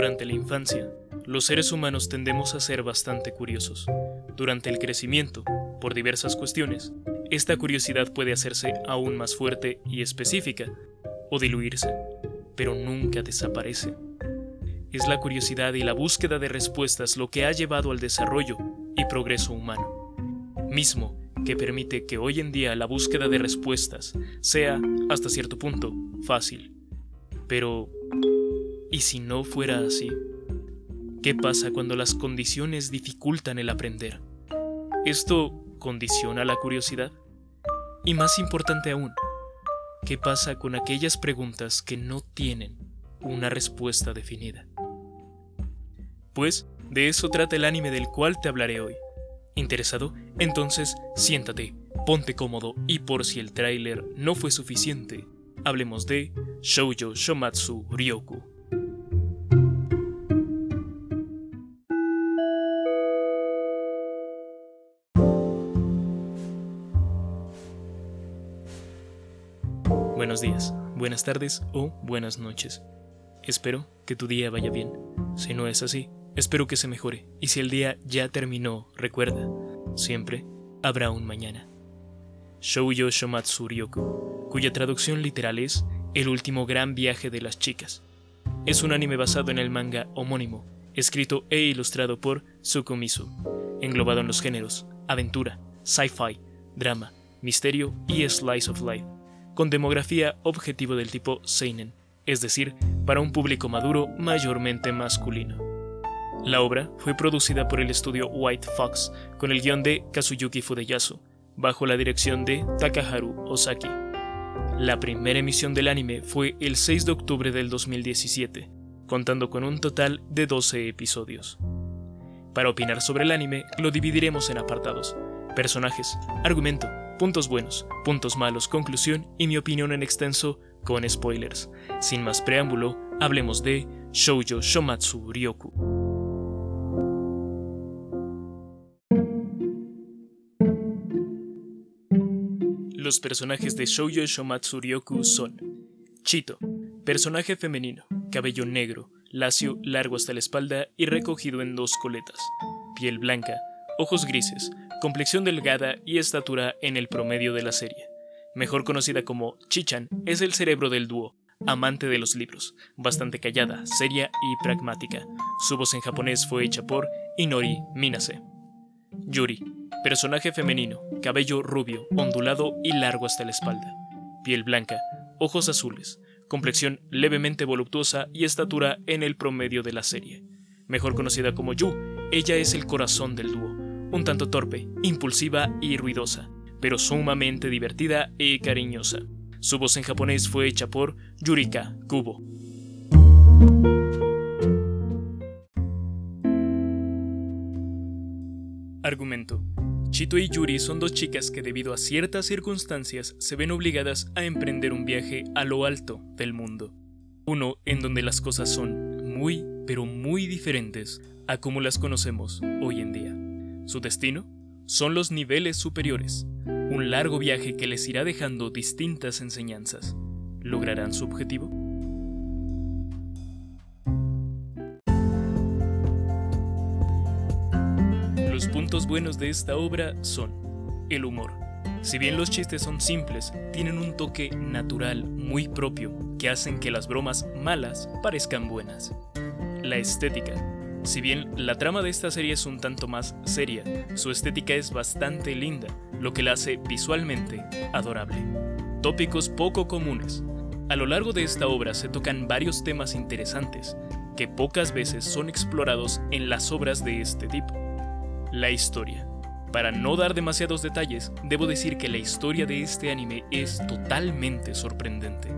Durante la infancia, los seres humanos tendemos a ser bastante curiosos. Durante el crecimiento, por diversas cuestiones, esta curiosidad puede hacerse aún más fuerte y específica, o diluirse, pero nunca desaparece. Es la curiosidad y la búsqueda de respuestas lo que ha llevado al desarrollo y progreso humano, mismo que permite que hoy en día la búsqueda de respuestas sea, hasta cierto punto, fácil. Pero, ¿y si no fuera así? ¿Qué pasa cuando las condiciones dificultan el aprender? ¿Esto condiciona la curiosidad? Y más importante aún, ¿qué pasa con aquellas preguntas que no tienen una respuesta definida? Pues de eso trata el anime del cual te hablaré hoy. ¿Interesado? Entonces siéntate, ponte cómodo y por si el tráiler no fue suficiente, hablemos de Shoujo Shomatsu Ryoku. Buenos días, buenas tardes o buenas noches. Espero que tu día vaya bien. Si no es así, espero que se mejore. Y si el día ya terminó, recuerda, siempre habrá un mañana. Shoujo Shomatsu Ryoku, cuya traducción literal es El último gran viaje de las chicas. Es un anime basado en el manga homónimo, escrito e ilustrado por Tsukumisu, englobado en los géneros aventura, sci-fi, drama, misterio y slice of life con demografía objetivo del tipo Seinen, es decir, para un público maduro mayormente masculino. La obra fue producida por el estudio White Fox con el guion de Kazuyuki Fudeyasu, bajo la dirección de Takaharu Osaki. La primera emisión del anime fue el 6 de octubre del 2017, contando con un total de 12 episodios. Para opinar sobre el anime, lo dividiremos en apartados: personajes, argumento, puntos buenos, puntos malos, conclusión y mi opinión en extenso con spoilers. Sin más preámbulo, hablemos de Shoujo Shomatsu Ryoku. Los personajes de Shoujo Shomatsu Ryoku son Chito, personaje femenino, cabello negro, lacio, largo hasta la espalda y recogido en dos coletas, piel blanca, ojos grises, complexión delgada y estatura en el promedio de la serie. Mejor conocida como Chichan, es el cerebro del dúo, amante de los libros, bastante callada, seria y pragmática. Su voz en japonés fue hecha por Inori Minase. Yuri, personaje femenino, cabello rubio, ondulado y largo hasta la espalda. Piel blanca, ojos azules, complexión levemente voluptuosa y estatura en el promedio de la serie. Mejor conocida como Yu, ella es el corazón del dúo, un tanto torpe, impulsiva y ruidosa, pero sumamente divertida y cariñosa. Su voz en japonés fue hecha por Yurika Kubo. Argumento. Chito y Yuri son dos chicas que debido a ciertas circunstancias se ven obligadas a emprender un viaje a lo alto del mundo. Uno en donde las cosas son muy, pero muy diferentes a como las conocemos hoy en día. Su destino son los niveles superiores, un largo viaje que les irá dejando distintas enseñanzas. ¿Lograrán su objetivo? Los puntos buenos de esta obra son el humor. Si bien los chistes son simples, tienen un toque natural muy propio que hacen que las bromas malas parezcan buenas. La estética si bien la trama de esta serie es un tanto más seria, su estética es bastante linda, lo que la hace visualmente adorable. Tópicos poco comunes. A lo largo de esta obra se tocan varios temas interesantes, que pocas veces son explorados en las obras de este tipo. La historia. Para no dar demasiados detalles, debo decir que la historia de este anime es totalmente sorprendente.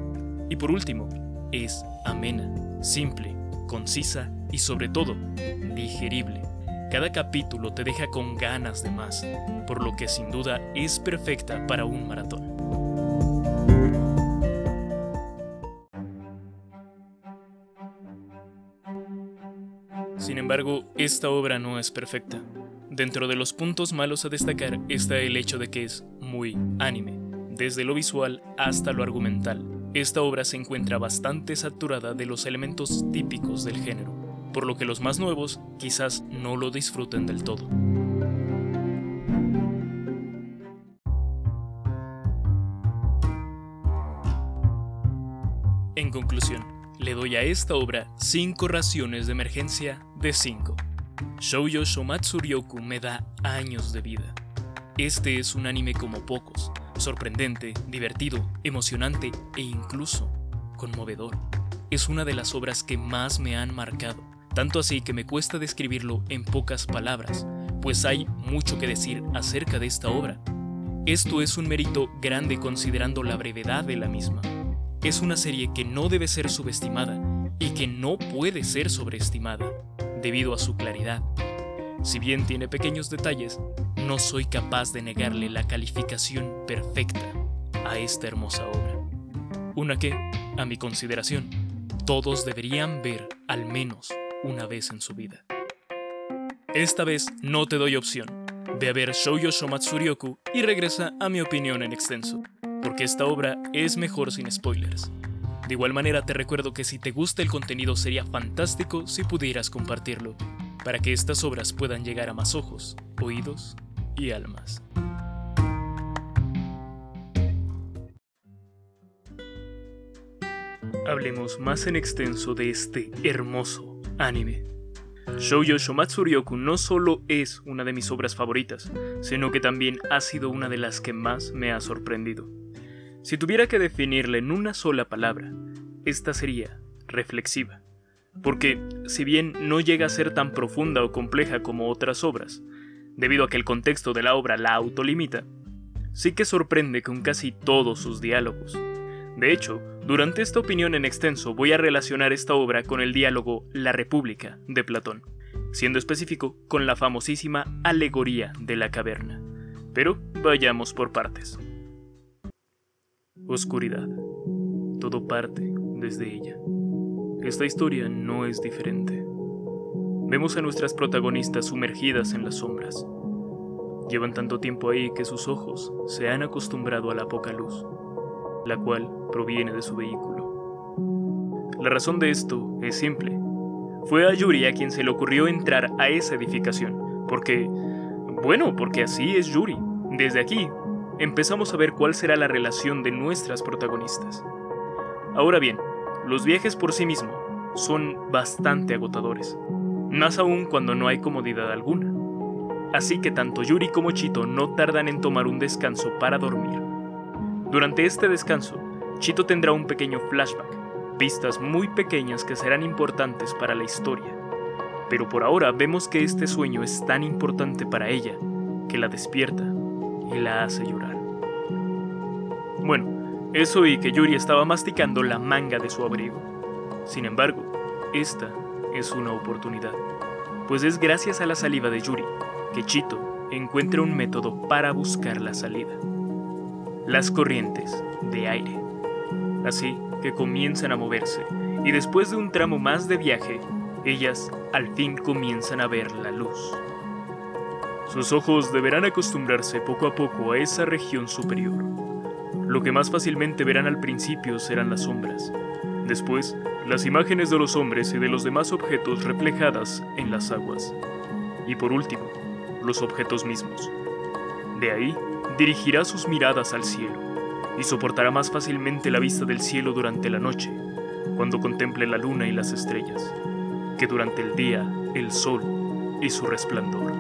Y por último, es amena, simple, concisa y sobre todo digerible. Cada capítulo te deja con ganas de más, por lo que sin duda es perfecta para un maratón. Sin embargo, esta obra no es perfecta. Dentro de los puntos malos a destacar está el hecho de que es muy anime, desde lo visual hasta lo argumental. Esta obra se encuentra bastante saturada de los elementos típicos del género por lo que los más nuevos quizás no lo disfruten del todo. En conclusión, le doy a esta obra 5 raciones de emergencia de 5. Shoujo Shomatsu Ryoku me da años de vida. Este es un anime como pocos, sorprendente, divertido, emocionante e incluso conmovedor. Es una de las obras que más me han marcado, tanto así que me cuesta describirlo en pocas palabras, pues hay mucho que decir acerca de esta obra. Esto es un mérito grande considerando la brevedad de la misma es una serie que no debe ser subestimada y que no puede ser sobreestimada, debido a su claridad. Si bien tiene pequeños detalles, no soy capaz de negarle la calificación perfecta a esta hermosa obra. Una que, a mi consideración, todos deberían ver al menos una vez en su vida. Esta vez no te doy opción. Ve a ver Shoujo Shomatsu y regresa a mi opinión en extenso porque esta obra es mejor sin spoilers. De igual manera te recuerdo que si te gusta el contenido sería fantástico si pudieras compartirlo, para que estas obras puedan llegar a más ojos, oídos y almas. Hablemos más en extenso de este hermoso anime. Shoujo Shomatsu Ryoku no solo es una de mis obras favoritas, sino que también ha sido una de las que más me ha sorprendido. Si tuviera que definirla en una sola palabra, esta sería reflexiva. Porque, si bien no llega a ser tan profunda o compleja como otras obras, debido a que el contexto de la obra la autolimita, sí que sorprende con casi todos sus diálogos. De hecho, durante esta opinión en extenso voy a relacionar esta obra con el diálogo La República de Platón, siendo específico con la famosísima alegoría de la caverna. Pero vayamos por partes. Oscuridad. Todo parte desde ella. Esta historia no es diferente. Vemos a nuestras protagonistas sumergidas en las sombras. Llevan tanto tiempo ahí que sus ojos se han acostumbrado a la poca luz, la cual proviene de su vehículo. La razón de esto es simple. Fue a Yuri a quien se le ocurrió entrar a esa edificación, porque, bueno, porque así es Yuri. Desde aquí empezamos a ver cuál será la relación de nuestras protagonistas. Ahora bien, los viajes por sí mismos son bastante agotadores, más aún cuando no hay comodidad alguna. Así que tanto Yuri como Chito no tardan en tomar un descanso para dormir. Durante este descanso, Chito tendrá un pequeño flashback, pistas muy pequeñas que serán importantes para la historia. Pero por ahora vemos que este sueño es tan importante para ella que la despierta y la hace llorar. Bueno, eso y que Yuri estaba masticando la manga de su abrigo. Sin embargo, esta es una oportunidad, pues es gracias a la saliva de Yuri que Chito encuentra un método para buscar la salida. Las corrientes de aire. Así que comienzan a moverse y después de un tramo más de viaje, ellas al fin comienzan a ver la luz. Sus ojos deberán acostumbrarse poco a poco a esa región superior. Lo que más fácilmente verán al principio serán las sombras. Después, las imágenes de los hombres y de los demás objetos reflejadas en las aguas. Y por último, los objetos mismos. De ahí, dirigirá sus miradas al cielo y soportará más fácilmente la vista del cielo durante la noche, cuando contemple la luna y las estrellas, que durante el día el sol y su resplandor.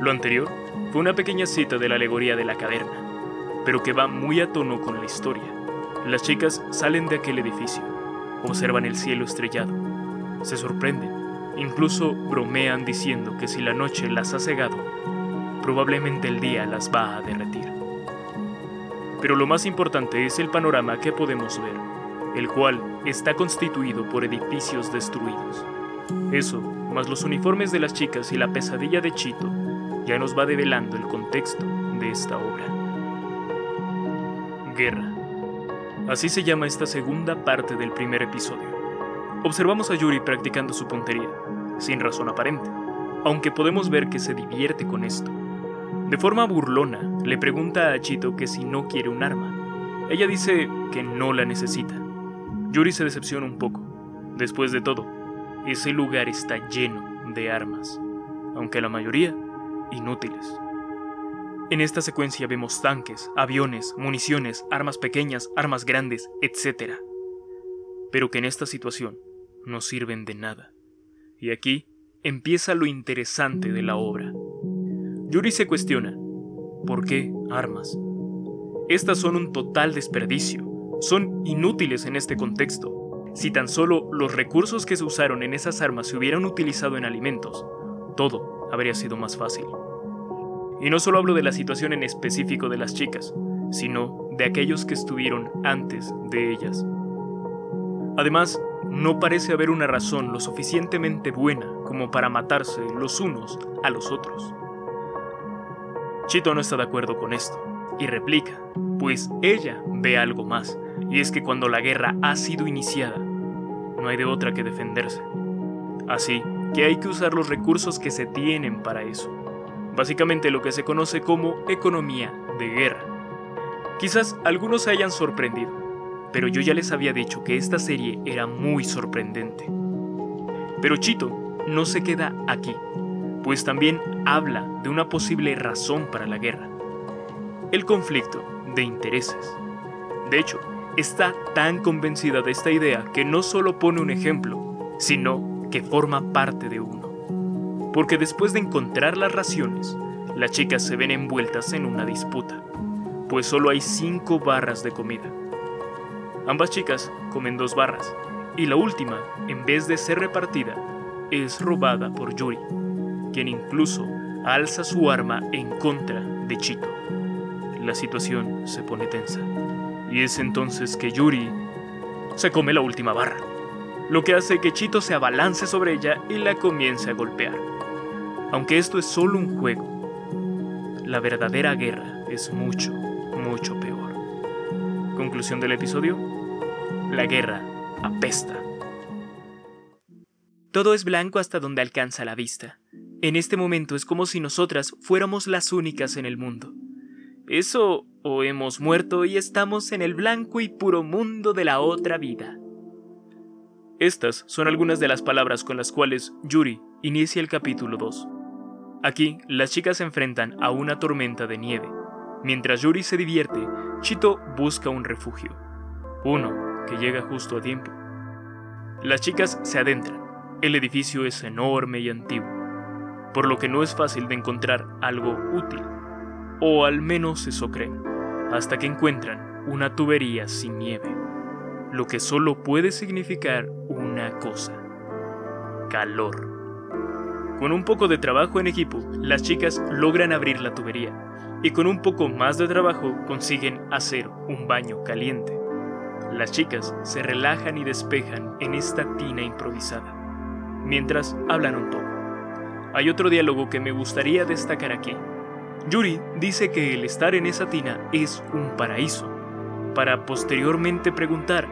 Lo anterior fue una pequeña cita de la alegoría de la caverna, pero que va muy a tono con la historia. Las chicas salen de aquel edificio, observan el cielo estrellado, se sorprenden, incluso bromean diciendo que si la noche las ha cegado, probablemente el día las va a derretir. Pero lo más importante es el panorama que podemos ver, el cual está constituido por edificios destruidos. Eso, más los uniformes de las chicas y la pesadilla de Chito, ya nos va develando el contexto de esta obra. Guerra. Así se llama esta segunda parte del primer episodio. Observamos a Yuri practicando su puntería, sin razón aparente, aunque podemos ver que se divierte con esto. De forma burlona, le pregunta a Chito que si no quiere un arma. Ella dice que no la necesita. Yuri se decepciona un poco. Después de todo, ese lugar está lleno de armas, aunque la mayoría inútiles. En esta secuencia vemos tanques, aviones, municiones, armas pequeñas, armas grandes, etc. Pero que en esta situación no sirven de nada. Y aquí empieza lo interesante de la obra. Yuri se cuestiona, ¿por qué armas? Estas son un total desperdicio, son inútiles en este contexto. Si tan solo los recursos que se usaron en esas armas se hubieran utilizado en alimentos, todo habría sido más fácil. Y no solo hablo de la situación en específico de las chicas, sino de aquellos que estuvieron antes de ellas. Además, no parece haber una razón lo suficientemente buena como para matarse los unos a los otros. Chito no está de acuerdo con esto, y replica, pues ella ve algo más, y es que cuando la guerra ha sido iniciada, no hay de otra que defenderse. Así que hay que usar los recursos que se tienen para eso básicamente lo que se conoce como economía de guerra. Quizás algunos se hayan sorprendido, pero yo ya les había dicho que esta serie era muy sorprendente. Pero Chito no se queda aquí, pues también habla de una posible razón para la guerra, el conflicto de intereses. De hecho, está tan convencida de esta idea que no solo pone un ejemplo, sino que forma parte de uno porque después de encontrar las raciones, las chicas se ven envueltas en una disputa, pues solo hay cinco barras de comida. Ambas chicas comen dos barras, y la última, en vez de ser repartida, es robada por Yuri, quien incluso alza su arma en contra de Chito. La situación se pone tensa, y es entonces que Yuri se come la última barra, lo que hace que Chito se abalance sobre ella y la comience a golpear. Aunque esto es solo un juego, la verdadera guerra es mucho, mucho peor. Conclusión del episodio. La guerra apesta. Todo es blanco hasta donde alcanza la vista. En este momento es como si nosotras fuéramos las únicas en el mundo. Eso o hemos muerto y estamos en el blanco y puro mundo de la otra vida. Estas son algunas de las palabras con las cuales Yuri inicia el capítulo 2. Aquí, las chicas se enfrentan a una tormenta de nieve. Mientras Yuri se divierte, Chito busca un refugio. Uno que llega justo a tiempo. Las chicas se adentran. El edificio es enorme y antiguo, por lo que no es fácil de encontrar algo útil. O al menos eso creen, hasta que encuentran una tubería sin nieve, lo que solo puede significar una cosa. Calor. Con un poco de trabajo en equipo, las chicas logran abrir la tubería y con un poco más de trabajo consiguen hacer un baño caliente. Las chicas se relajan y despejan en esta tina improvisada, mientras hablan un poco. Hay otro diálogo que me gustaría destacar aquí. Yuri dice que el estar en esa tina es un paraíso, para posteriormente preguntar,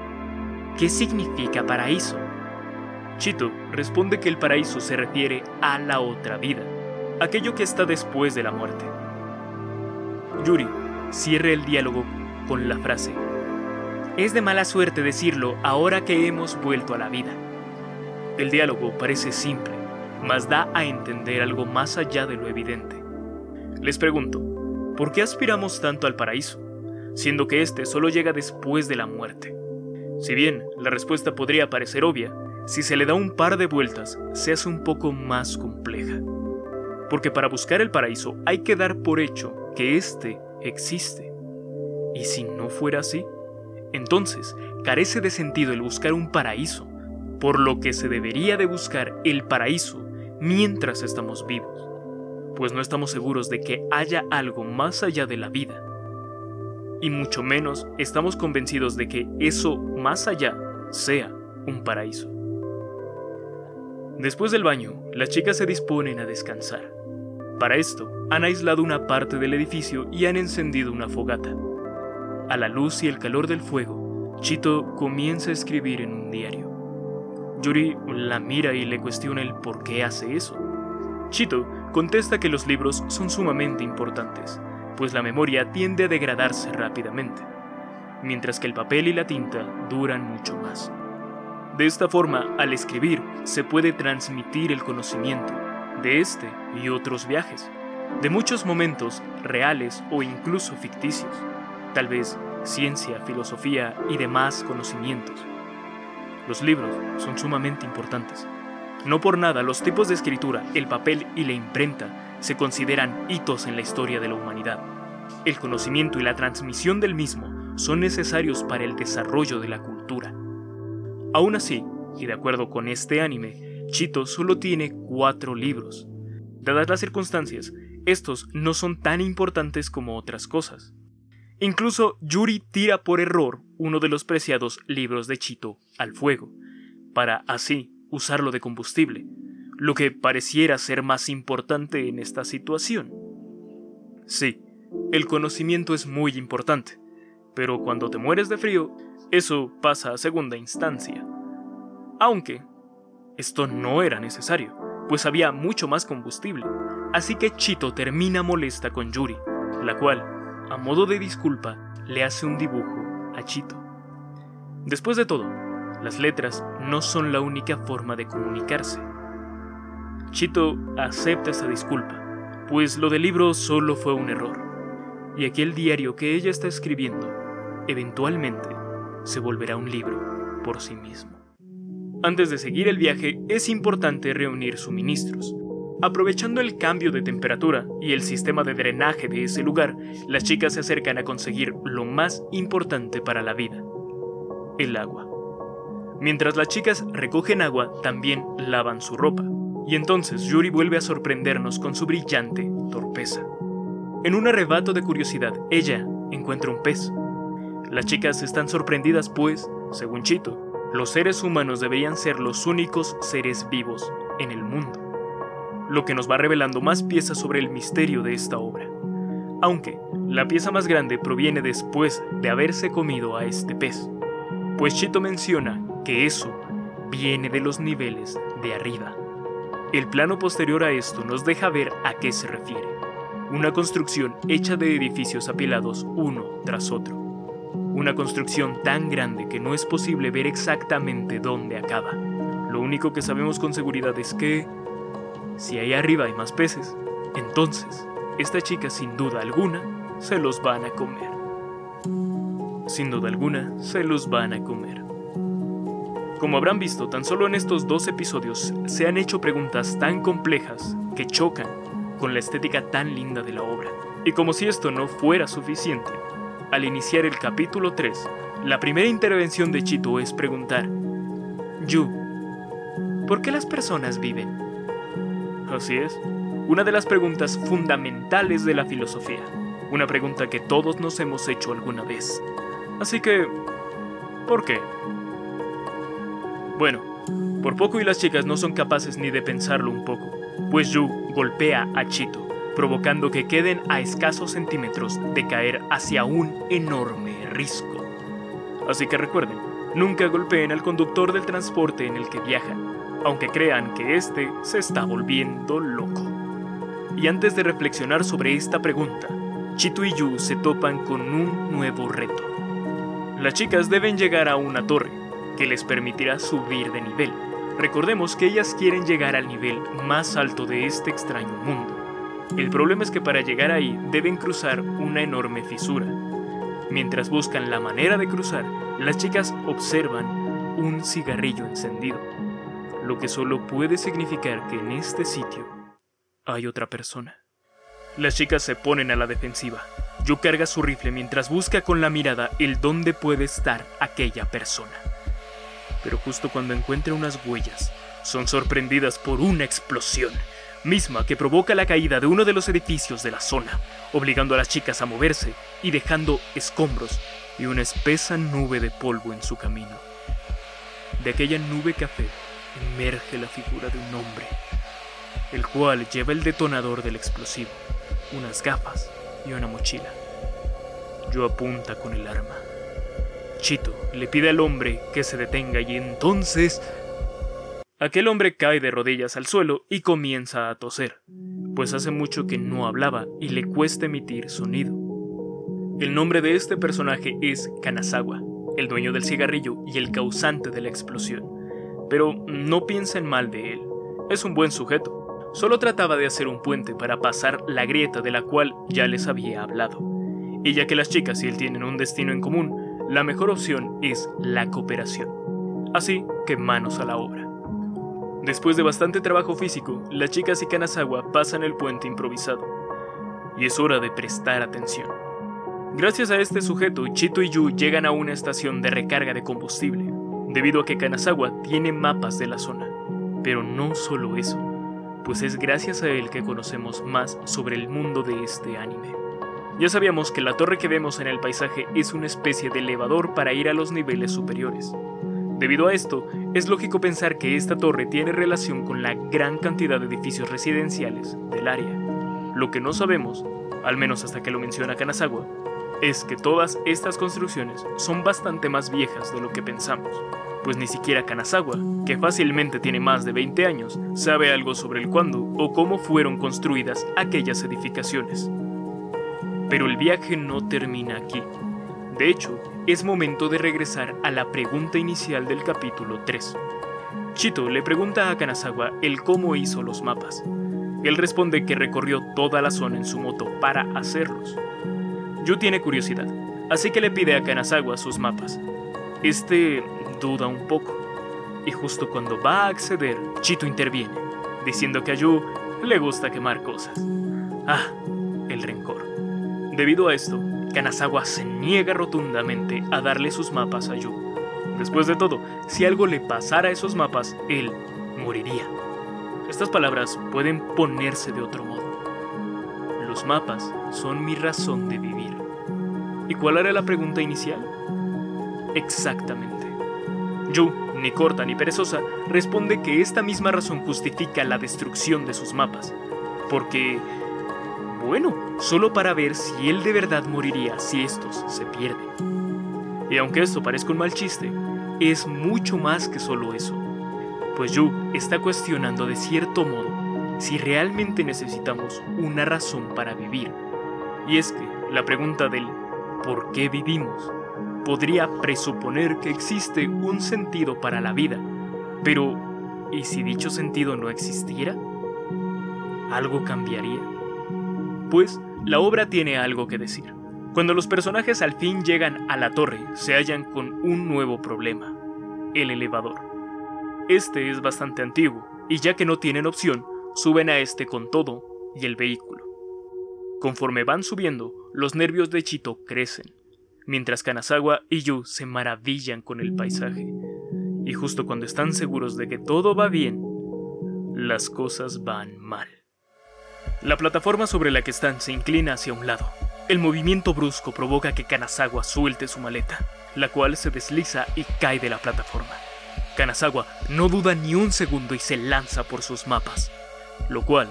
¿qué significa paraíso? Chito responde que el paraíso se refiere a la otra vida, aquello que está después de la muerte. Yuri cierra el diálogo con la frase, es de mala suerte decirlo ahora que hemos vuelto a la vida. El diálogo parece simple, mas da a entender algo más allá de lo evidente. Les pregunto, ¿por qué aspiramos tanto al paraíso, siendo que éste solo llega después de la muerte? Si bien la respuesta podría parecer obvia, si se le da un par de vueltas, se hace un poco más compleja. Porque para buscar el paraíso hay que dar por hecho que éste existe. Y si no fuera así, entonces carece de sentido el buscar un paraíso, por lo que se debería de buscar el paraíso mientras estamos vivos, pues no estamos seguros de que haya algo más allá de la vida. Y mucho menos estamos convencidos de que eso más allá sea un paraíso. Después del baño, las chicas se disponen a descansar. Para esto, han aislado una parte del edificio y han encendido una fogata. A la luz y el calor del fuego, Chito comienza a escribir en un diario. Yuri la mira y le cuestiona el por qué hace eso. Chito contesta que los libros son sumamente importantes, pues la memoria tiende a degradarse rápidamente, mientras que el papel y la tinta duran mucho más. De esta forma, al escribir, se puede transmitir el conocimiento de este y otros viajes, de muchos momentos reales o incluso ficticios, tal vez ciencia, filosofía y demás conocimientos. Los libros son sumamente importantes. No por nada los tipos de escritura, el papel y la imprenta se consideran hitos en la historia de la humanidad. El conocimiento y la transmisión del mismo son necesarios para el desarrollo de la cultura. Aún así, y de acuerdo con este anime, Chito solo tiene cuatro libros. Dadas las circunstancias, estos no son tan importantes como otras cosas. Incluso Yuri tira por error uno de los preciados libros de Chito al fuego, para así usarlo de combustible, lo que pareciera ser más importante en esta situación. Sí, el conocimiento es muy importante, pero cuando te mueres de frío, eso pasa a segunda instancia. Aunque, esto no era necesario, pues había mucho más combustible, así que Chito termina molesta con Yuri, la cual, a modo de disculpa, le hace un dibujo a Chito. Después de todo, las letras no son la única forma de comunicarse. Chito acepta esa disculpa, pues lo del libro solo fue un error, y aquel diario que ella está escribiendo, eventualmente, se volverá un libro por sí mismo. Antes de seguir el viaje, es importante reunir suministros, Aprovechando el cambio de temperatura y el sistema de drenaje de ese lugar, las chicas se acercan a conseguir lo más importante para la vida, el agua. Mientras las chicas recogen agua, también lavan su ropa, y entonces Yuri vuelve a sorprendernos con su brillante torpeza. En un arrebato de curiosidad, ella encuentra un pez. Las chicas están sorprendidas pues, según Chito, los seres humanos deberían ser los únicos seres vivos en el mundo lo que nos va revelando más piezas sobre el misterio de esta obra. Aunque la pieza más grande proviene después de haberse comido a este pez, pues Chito menciona que eso viene de los niveles de arriba. El plano posterior a esto nos deja ver a qué se refiere. Una construcción hecha de edificios apilados uno tras otro. Una construcción tan grande que no es posible ver exactamente dónde acaba. Lo único que sabemos con seguridad es que si ahí arriba hay más peces, entonces esta chica sin duda alguna se los van a comer. Sin duda alguna se los van a comer. Como habrán visto, tan solo en estos dos episodios se han hecho preguntas tan complejas que chocan con la estética tan linda de la obra. Y como si esto no fuera suficiente, al iniciar el capítulo 3, la primera intervención de Chito es preguntar, Yu, ¿por qué las personas viven? Así es, una de las preguntas fundamentales de la filosofía, una pregunta que todos nos hemos hecho alguna vez. Así que, ¿por qué? Bueno, por poco y las chicas no son capaces ni de pensarlo un poco, pues Yu golpea a Chito, provocando que queden a escasos centímetros de caer hacia un enorme risco. Así que recuerden, nunca golpeen al conductor del transporte en el que viajan, aunque crean que este se está volviendo loco. Y antes de reflexionar sobre esta pregunta, Chito y Yu se topan con un nuevo reto. Las chicas deben llegar a una torre que les permitirá subir de nivel. Recordemos que ellas quieren llegar al nivel más alto de este extraño mundo. El problema es que para llegar ahí deben cruzar una enorme fisura. Mientras buscan la manera de cruzar, las chicas observan un cigarrillo encendido lo que solo puede significar que en este sitio hay otra persona. Las chicas se ponen a la defensiva. Yu carga su rifle mientras busca con la mirada el dónde puede estar aquella persona. Pero justo cuando encuentra unas huellas, son sorprendidas por una explosión, misma que provoca la caída de uno de los edificios de la zona, obligando a las chicas a moverse y dejando escombros y una espesa nube de polvo en su camino. De aquella nube café emerge la figura de un hombre, el cual lleva el detonador del explosivo, unas gafas y una mochila. Yo apunta con el arma. Chito le pide al hombre que se detenga y entonces... Aquel hombre cae de rodillas al suelo y comienza a toser, pues hace mucho que no hablaba y le cuesta emitir sonido. El nombre de este personaje es Kanazawa, el dueño del cigarrillo y el causante de la explosión pero no piensen mal de él. Es un buen sujeto. Solo trataba de hacer un puente para pasar la grieta de la cual ya les había hablado. Y ya que las chicas y él tienen un destino en común, la mejor opción es la cooperación. Así que manos a la obra. Después de bastante trabajo físico, las chicas y Kanazawa pasan el puente improvisado. Y es hora de prestar atención. Gracias a este sujeto, Chito y Yu llegan a una estación de recarga de combustible, debido a que Kanazawa tiene mapas de la zona. Pero no solo eso, pues es gracias a él que conocemos más sobre el mundo de este anime. Ya sabíamos que la torre que vemos en el paisaje es una especie de elevador para ir a los niveles superiores. Debido a esto, es lógico pensar que esta torre tiene relación con la gran cantidad de edificios residenciales del área. Lo que no sabemos, al menos hasta que lo menciona Kanazawa, es que todas estas construcciones son bastante más viejas de lo que pensamos, pues ni siquiera Kanazawa, que fácilmente tiene más de 20 años, sabe algo sobre el cuándo o cómo fueron construidas aquellas edificaciones. Pero el viaje no termina aquí. De hecho, es momento de regresar a la pregunta inicial del capítulo 3. Chito le pregunta a Kanazawa el cómo hizo los mapas. Él responde que recorrió toda la zona en su moto para hacerlos. Yu tiene curiosidad, así que le pide a Kanazawa sus mapas. Este duda un poco, y justo cuando va a acceder, Chito interviene, diciendo que a Yu le gusta quemar cosas. Ah, el rencor. Debido a esto, Kanazawa se niega rotundamente a darle sus mapas a Yu. Después de todo, si algo le pasara a esos mapas, él moriría. Estas palabras pueden ponerse de otro modo. Los mapas son mi razón de vivir. ¿Y cuál era la pregunta inicial? Exactamente. Yu, ni corta ni perezosa, responde que esta misma razón justifica la destrucción de sus mapas. Porque, bueno, solo para ver si él de verdad moriría si estos se pierden. Y aunque esto parezca un mal chiste, es mucho más que solo eso. Pues Yu está cuestionando de cierto modo si realmente necesitamos una razón para vivir. Y es que la pregunta del ¿por qué vivimos? podría presuponer que existe un sentido para la vida. Pero, ¿y si dicho sentido no existiera? ¿Algo cambiaría? Pues, la obra tiene algo que decir. Cuando los personajes al fin llegan a la torre, se hallan con un nuevo problema, el elevador. Este es bastante antiguo, y ya que no tienen opción, suben a este con todo y el vehículo. Conforme van subiendo, los nervios de Chito crecen, mientras Kanazawa y Yu se maravillan con el paisaje. Y justo cuando están seguros de que todo va bien, las cosas van mal. La plataforma sobre la que están se inclina hacia un lado. El movimiento brusco provoca que Kanazawa suelte su maleta, la cual se desliza y cae de la plataforma. Kanazawa no duda ni un segundo y se lanza por sus mapas, lo cual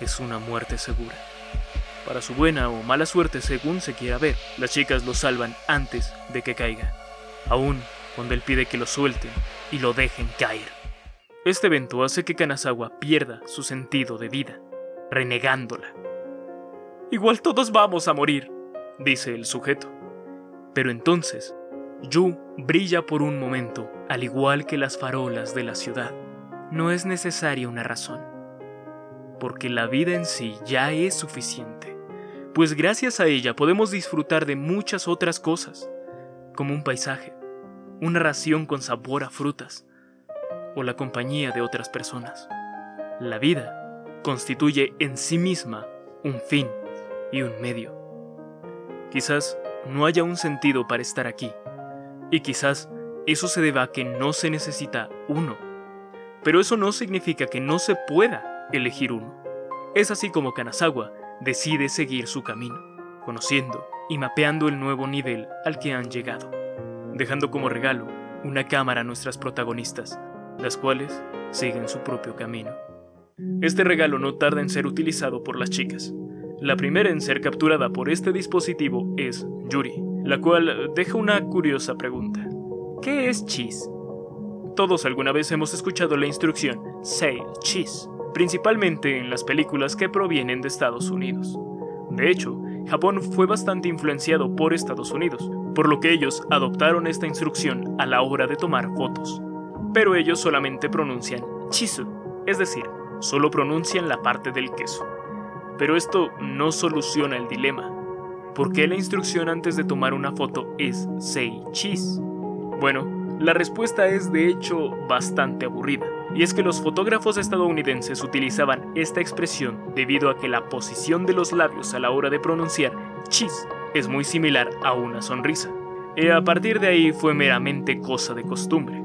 es una muerte segura. Para su buena o mala suerte según se quiera ver, las chicas lo salvan antes de que caiga, aún cuando él pide que lo suelten y lo dejen caer. Este evento hace que Kanazawa pierda su sentido de vida, renegándola. Igual todos vamos a morir, dice el sujeto. Pero entonces, Yu brilla por un momento, al igual que las farolas de la ciudad. No es necesaria una razón, porque la vida en sí ya es suficiente pues gracias a ella podemos disfrutar de muchas otras cosas, como un paisaje, una ración con sabor a frutas o la compañía de otras personas. La vida constituye en sí misma un fin y un medio. Quizás no haya un sentido para estar aquí, y quizás eso se deba a que no se necesita uno, pero eso no significa que no se pueda elegir uno. Es así como Kanazawa decide seguir su camino, conociendo y mapeando el nuevo nivel al que han llegado, dejando como regalo una cámara a nuestras protagonistas, las cuales siguen su propio camino. Este regalo no tarda en ser utilizado por las chicas. La primera en ser capturada por este dispositivo es Yuri, la cual deja una curiosa pregunta. ¿Qué es cheese? Todos alguna vez hemos escuchado la instrucción Say Cheese, principalmente en las películas que provienen de Estados Unidos. De hecho, Japón fue bastante influenciado por Estados Unidos, por lo que ellos adoptaron esta instrucción a la hora de tomar fotos. pero ellos solamente pronuncian chisu, es decir, solo pronuncian la parte del queso. Pero esto no soluciona el dilema. ¿Por qué la instrucción antes de tomar una foto es say cheese? Bueno, la respuesta es de hecho bastante aburrida, y es que los fotógrafos estadounidenses utilizaban esta expresión debido a que la posición de los labios a la hora de pronunciar cheese es muy similar a una sonrisa, y a partir de ahí fue meramente cosa de costumbre.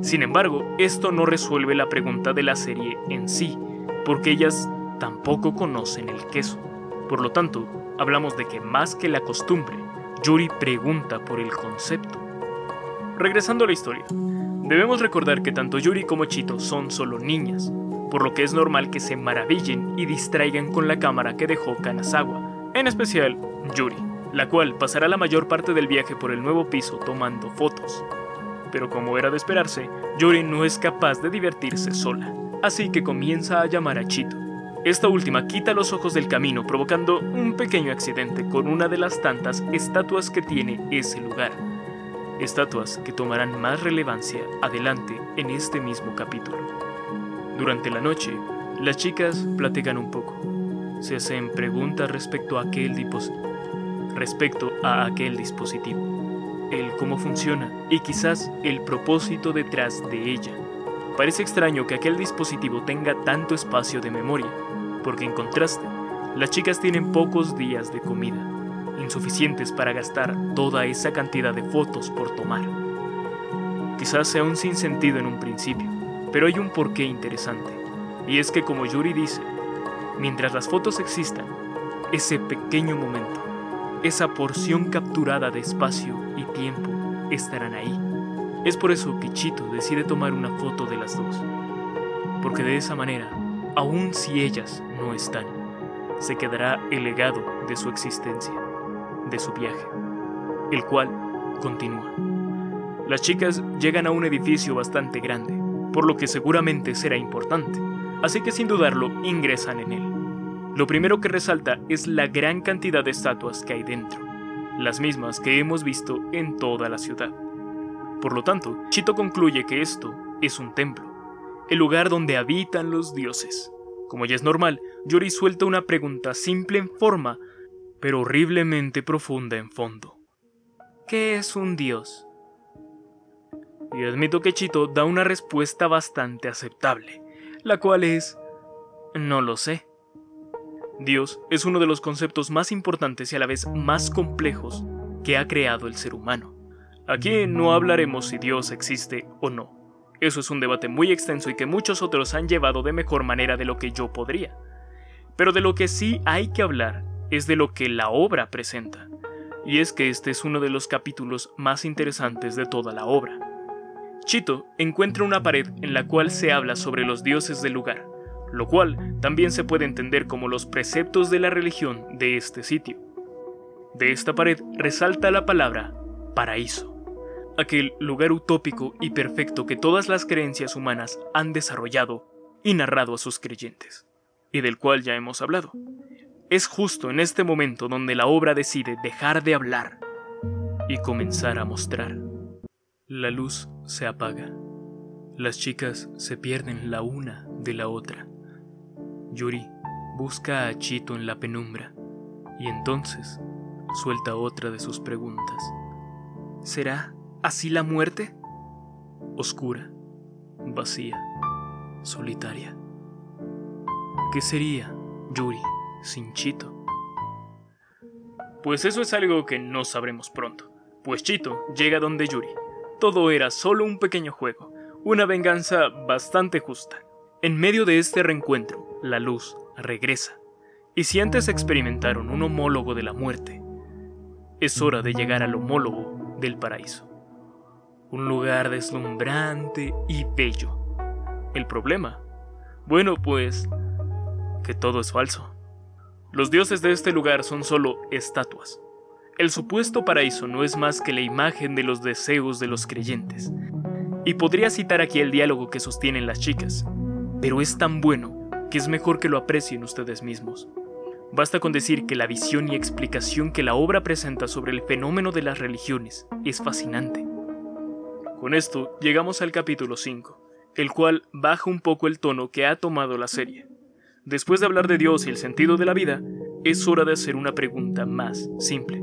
Sin embargo, esto no resuelve la pregunta de la serie en sí, porque ellas tampoco conocen el queso. Por lo tanto, hablamos de que más que la costumbre, Yuri pregunta por el concepto. Regresando a la historia, debemos recordar que tanto Yuri como Chito son solo niñas, por lo que es normal que se maravillen y distraigan con la cámara que dejó Kanazawa, en especial Yuri, la cual pasará la mayor parte del viaje por el nuevo piso tomando fotos. Pero como era de esperarse, Yuri no es capaz de divertirse sola, así que comienza a llamar a Chito. Esta última quita los ojos del camino provocando un pequeño accidente con una de las tantas estatuas que tiene ese lugar estatuas que tomarán más relevancia adelante en este mismo capítulo. Durante la noche, las chicas platican un poco, se hacen preguntas respecto a aquel, respecto a aquel dispositivo, el cómo funciona y quizás el propósito detrás de ella. Parece extraño que aquel dispositivo tenga tanto espacio de memoria, porque en contraste, las chicas tienen pocos días de comida insuficientes para gastar toda esa cantidad de fotos por tomar. Quizás sea un sinsentido en un principio, pero hay un porqué interesante, y es que como Yuri dice, mientras las fotos existan, ese pequeño momento, esa porción capturada de espacio y tiempo estarán ahí. Es por eso que Chito decide tomar una foto de las dos, porque de esa manera, aun si ellas no están, se quedará el legado de su existencia de su viaje, el cual continúa. Las chicas llegan a un edificio bastante grande, por lo que seguramente será importante, así que sin dudarlo ingresan en él. Lo primero que resalta es la gran cantidad de estatuas que hay dentro, las mismas que hemos visto en toda la ciudad. Por lo tanto, Chito concluye que esto es un templo, el lugar donde habitan los dioses. Como ya es normal, Yuri suelta una pregunta simple en forma pero horriblemente profunda en fondo. ¿Qué es un dios? Y admito que Chito da una respuesta bastante aceptable, la cual es... no lo sé. Dios es uno de los conceptos más importantes y a la vez más complejos que ha creado el ser humano. Aquí no hablaremos si Dios existe o no. Eso es un debate muy extenso y que muchos otros han llevado de mejor manera de lo que yo podría. Pero de lo que sí hay que hablar es de lo que la obra presenta, y es que este es uno de los capítulos más interesantes de toda la obra. Chito encuentra una pared en la cual se habla sobre los dioses del lugar, lo cual también se puede entender como los preceptos de la religión de este sitio. De esta pared resalta la palabra paraíso, aquel lugar utópico y perfecto que todas las creencias humanas han desarrollado y narrado a sus creyentes, y del cual ya hemos hablado. Es justo en este momento donde la obra decide dejar de hablar y comenzar a mostrar. La luz se apaga. Las chicas se pierden la una de la otra. Yuri busca a Chito en la penumbra y entonces suelta otra de sus preguntas. ¿Será así la muerte? Oscura, vacía, solitaria. ¿Qué sería, Yuri? Sin Chito? Pues eso es algo que no sabremos pronto, pues Chito llega donde Yuri. Todo era solo un pequeño juego, una venganza bastante justa. En medio de este reencuentro, la luz regresa. Y si antes experimentaron un homólogo de la muerte, es hora de llegar al homólogo del paraíso. Un lugar deslumbrante y bello. ¿El problema? Bueno, pues que todo es falso. Los dioses de este lugar son solo estatuas. El supuesto paraíso no es más que la imagen de los deseos de los creyentes. Y podría citar aquí el diálogo que sostienen las chicas, pero es tan bueno que es mejor que lo aprecien ustedes mismos. Basta con decir que la visión y explicación que la obra presenta sobre el fenómeno de las religiones es fascinante. Con esto llegamos al capítulo 5, el cual baja un poco el tono que ha tomado la serie. Después de hablar de Dios y el sentido de la vida, es hora de hacer una pregunta más simple,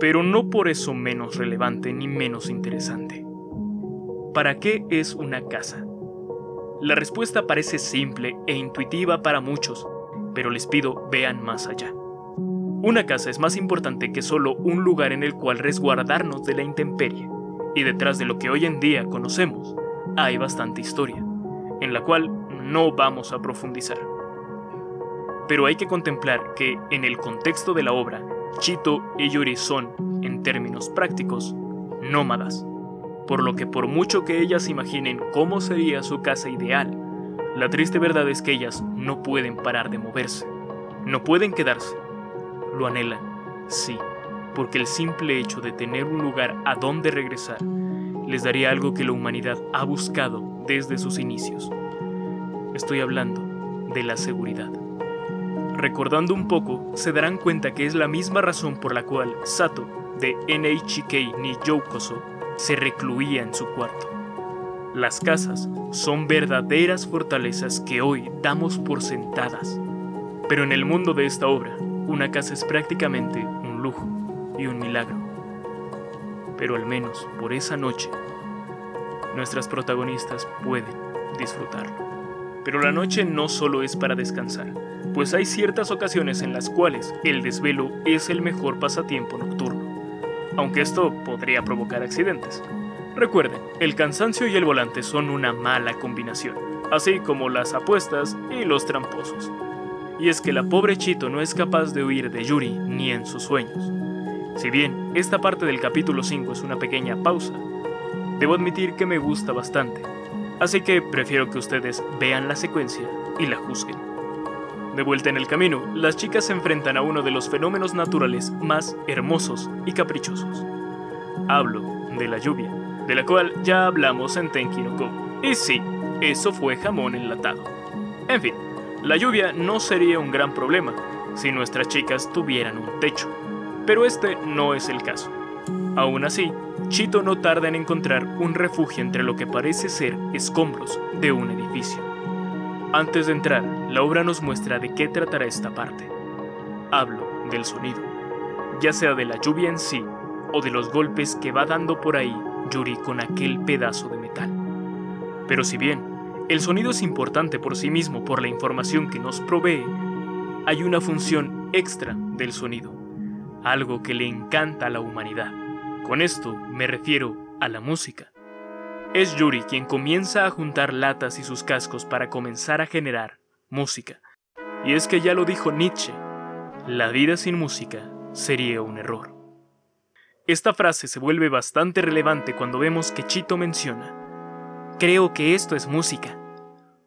pero no por eso menos relevante ni menos interesante. ¿Para qué es una casa? La respuesta parece simple e intuitiva para muchos, pero les pido vean más allá. Una casa es más importante que solo un lugar en el cual resguardarnos de la intemperie, y detrás de lo que hoy en día conocemos, hay bastante historia, en la cual no vamos a profundizar. Pero hay que contemplar que, en el contexto de la obra, Chito y Yuri son, en términos prácticos, nómadas, por lo que por mucho que ellas imaginen cómo sería su casa ideal, la triste verdad es que ellas no pueden parar de moverse, no pueden quedarse. Lo anhelan, sí, porque el simple hecho de tener un lugar a donde regresar les daría algo que la humanidad ha buscado desde sus inicios. Estoy hablando de la seguridad. Recordando un poco, se darán cuenta que es la misma razón por la cual Sato, de NHK ni Youkoso, se recluía en su cuarto. Las casas son verdaderas fortalezas que hoy damos por sentadas. Pero en el mundo de esta obra, una casa es prácticamente un lujo y un milagro. Pero al menos por esa noche, nuestras protagonistas pueden disfrutarlo. Pero la noche no solo es para descansar, pues hay ciertas ocasiones en las cuales el desvelo es el mejor pasatiempo nocturno, aunque esto podría provocar accidentes. Recuerden, el cansancio y el volante son una mala combinación, así como las apuestas y los tramposos. Y es que la pobre Chito no es capaz de huir de Yuri ni en sus sueños. Si bien esta parte del capítulo 5 es una pequeña pausa, debo admitir que me gusta bastante, así que prefiero que ustedes vean la secuencia y la juzguen. De vuelta en el camino, las chicas se enfrentan a uno de los fenómenos naturales más hermosos y caprichosos. Hablo de la lluvia de la cual ya hablamos en Tenki. Y sí, eso fue jamón enlatado. En fin, la lluvia no sería un gran problema si nuestras chicas tuvieran un techo, pero este no es el caso. Aún así, Chito no tarda en encontrar un refugio entre lo que parece ser escombros de un edificio. Antes de entrar, la obra nos muestra de qué tratará esta parte. Hablo del sonido, ya sea de la lluvia en sí o de los golpes que va dando por ahí Yuri con aquel pedazo de metal. Pero si bien el sonido es importante por sí mismo por la información que nos provee, hay una función extra del sonido, algo que le encanta a la humanidad. Con esto me refiero a la música. Es Yuri quien comienza a juntar latas y sus cascos para comenzar a generar música. Y es que ya lo dijo Nietzsche, la vida sin música sería un error. Esta frase se vuelve bastante relevante cuando vemos que Chito menciona, creo que esto es música,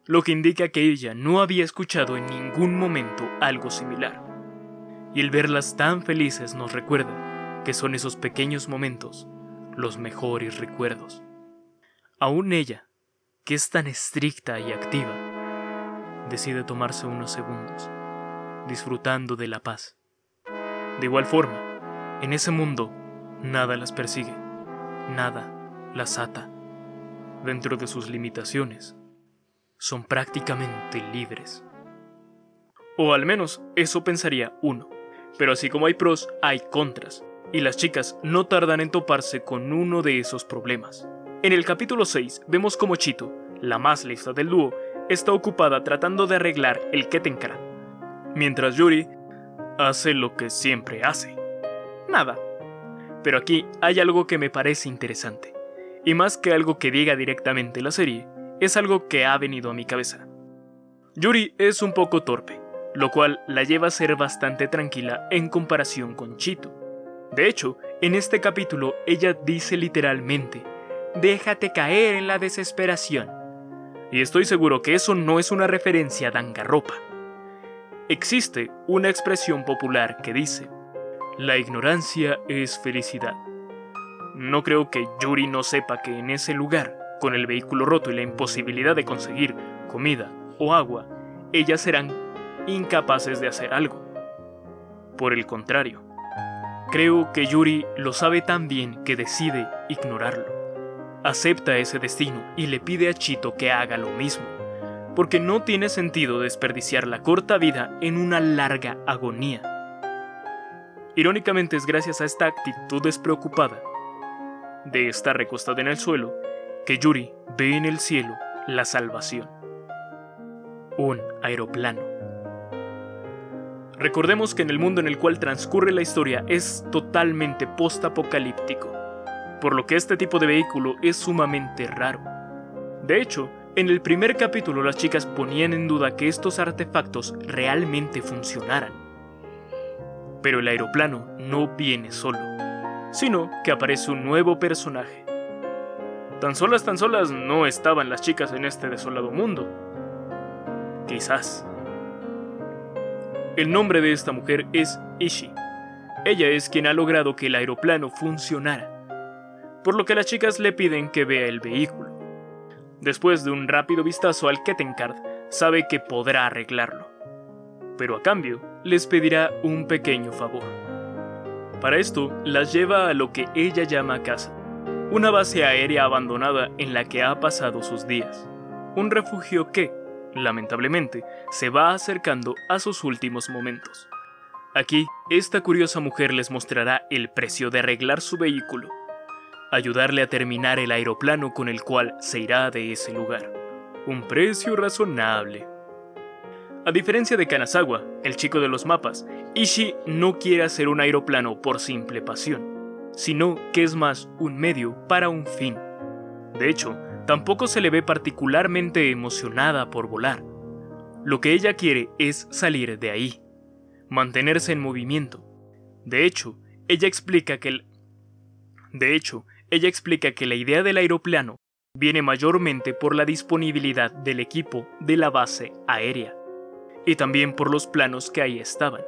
lo que indica que ella no había escuchado en ningún momento algo similar. Y el verlas tan felices nos recuerda que son esos pequeños momentos los mejores recuerdos. Aún ella, que es tan estricta y activa, decide tomarse unos segundos, disfrutando de la paz. De igual forma, en ese mundo Nada las persigue, nada las ata. Dentro de sus limitaciones, son prácticamente libres. O al menos eso pensaría uno. Pero así como hay pros, hay contras, y las chicas no tardan en toparse con uno de esos problemas. En el capítulo 6 vemos como Chito, la más lista del dúo, está ocupada tratando de arreglar el Ketenkara, mientras Yuri hace lo que siempre hace. Nada, pero aquí hay algo que me parece interesante. Y más que algo que diga directamente la serie, es algo que ha venido a mi cabeza. Yuri es un poco torpe, lo cual la lleva a ser bastante tranquila en comparación con Chito. De hecho, en este capítulo ella dice literalmente, déjate caer en la desesperación. Y estoy seguro que eso no es una referencia a Dangarropa. Existe una expresión popular que dice, la ignorancia es felicidad. No creo que Yuri no sepa que en ese lugar, con el vehículo roto y la imposibilidad de conseguir comida o agua, ellas serán incapaces de hacer algo. Por el contrario, creo que Yuri lo sabe tan bien que decide ignorarlo. Acepta ese destino y le pide a Chito que haga lo mismo, porque no tiene sentido desperdiciar la corta vida en una larga agonía. Irónicamente es gracias a esta actitud despreocupada de estar recostada en el suelo que Yuri ve en el cielo la salvación. Un aeroplano. Recordemos que en el mundo en el cual transcurre la historia es totalmente post-apocalíptico, por lo que este tipo de vehículo es sumamente raro. De hecho, en el primer capítulo las chicas ponían en duda que estos artefactos realmente funcionaran. Pero el aeroplano no viene solo, sino que aparece un nuevo personaje. Tan solas, tan solas no estaban las chicas en este desolado mundo. Quizás. El nombre de esta mujer es Ishi. Ella es quien ha logrado que el aeroplano funcionara, por lo que las chicas le piden que vea el vehículo. Después de un rápido vistazo al Kettenkart, sabe que podrá arreglarlo, pero a cambio les pedirá un pequeño favor. Para esto, las lleva a lo que ella llama casa, una base aérea abandonada en la que ha pasado sus días, un refugio que, lamentablemente, se va acercando a sus últimos momentos. Aquí, esta curiosa mujer les mostrará el precio de arreglar su vehículo, ayudarle a terminar el aeroplano con el cual se irá de ese lugar. Un precio razonable. A diferencia de Kanazawa, el chico de los mapas, Ishi no quiere hacer un aeroplano por simple pasión sino que es más un medio para un fin. De hecho, tampoco se le ve particularmente emocionada por volar. Lo que ella quiere es salir de ahí, mantenerse en movimiento. De hecho, ella explica que De hecho, ella explica que la idea del aeroplano viene mayormente por la disponibilidad del equipo de la base aérea y también por los planos que ahí estaban.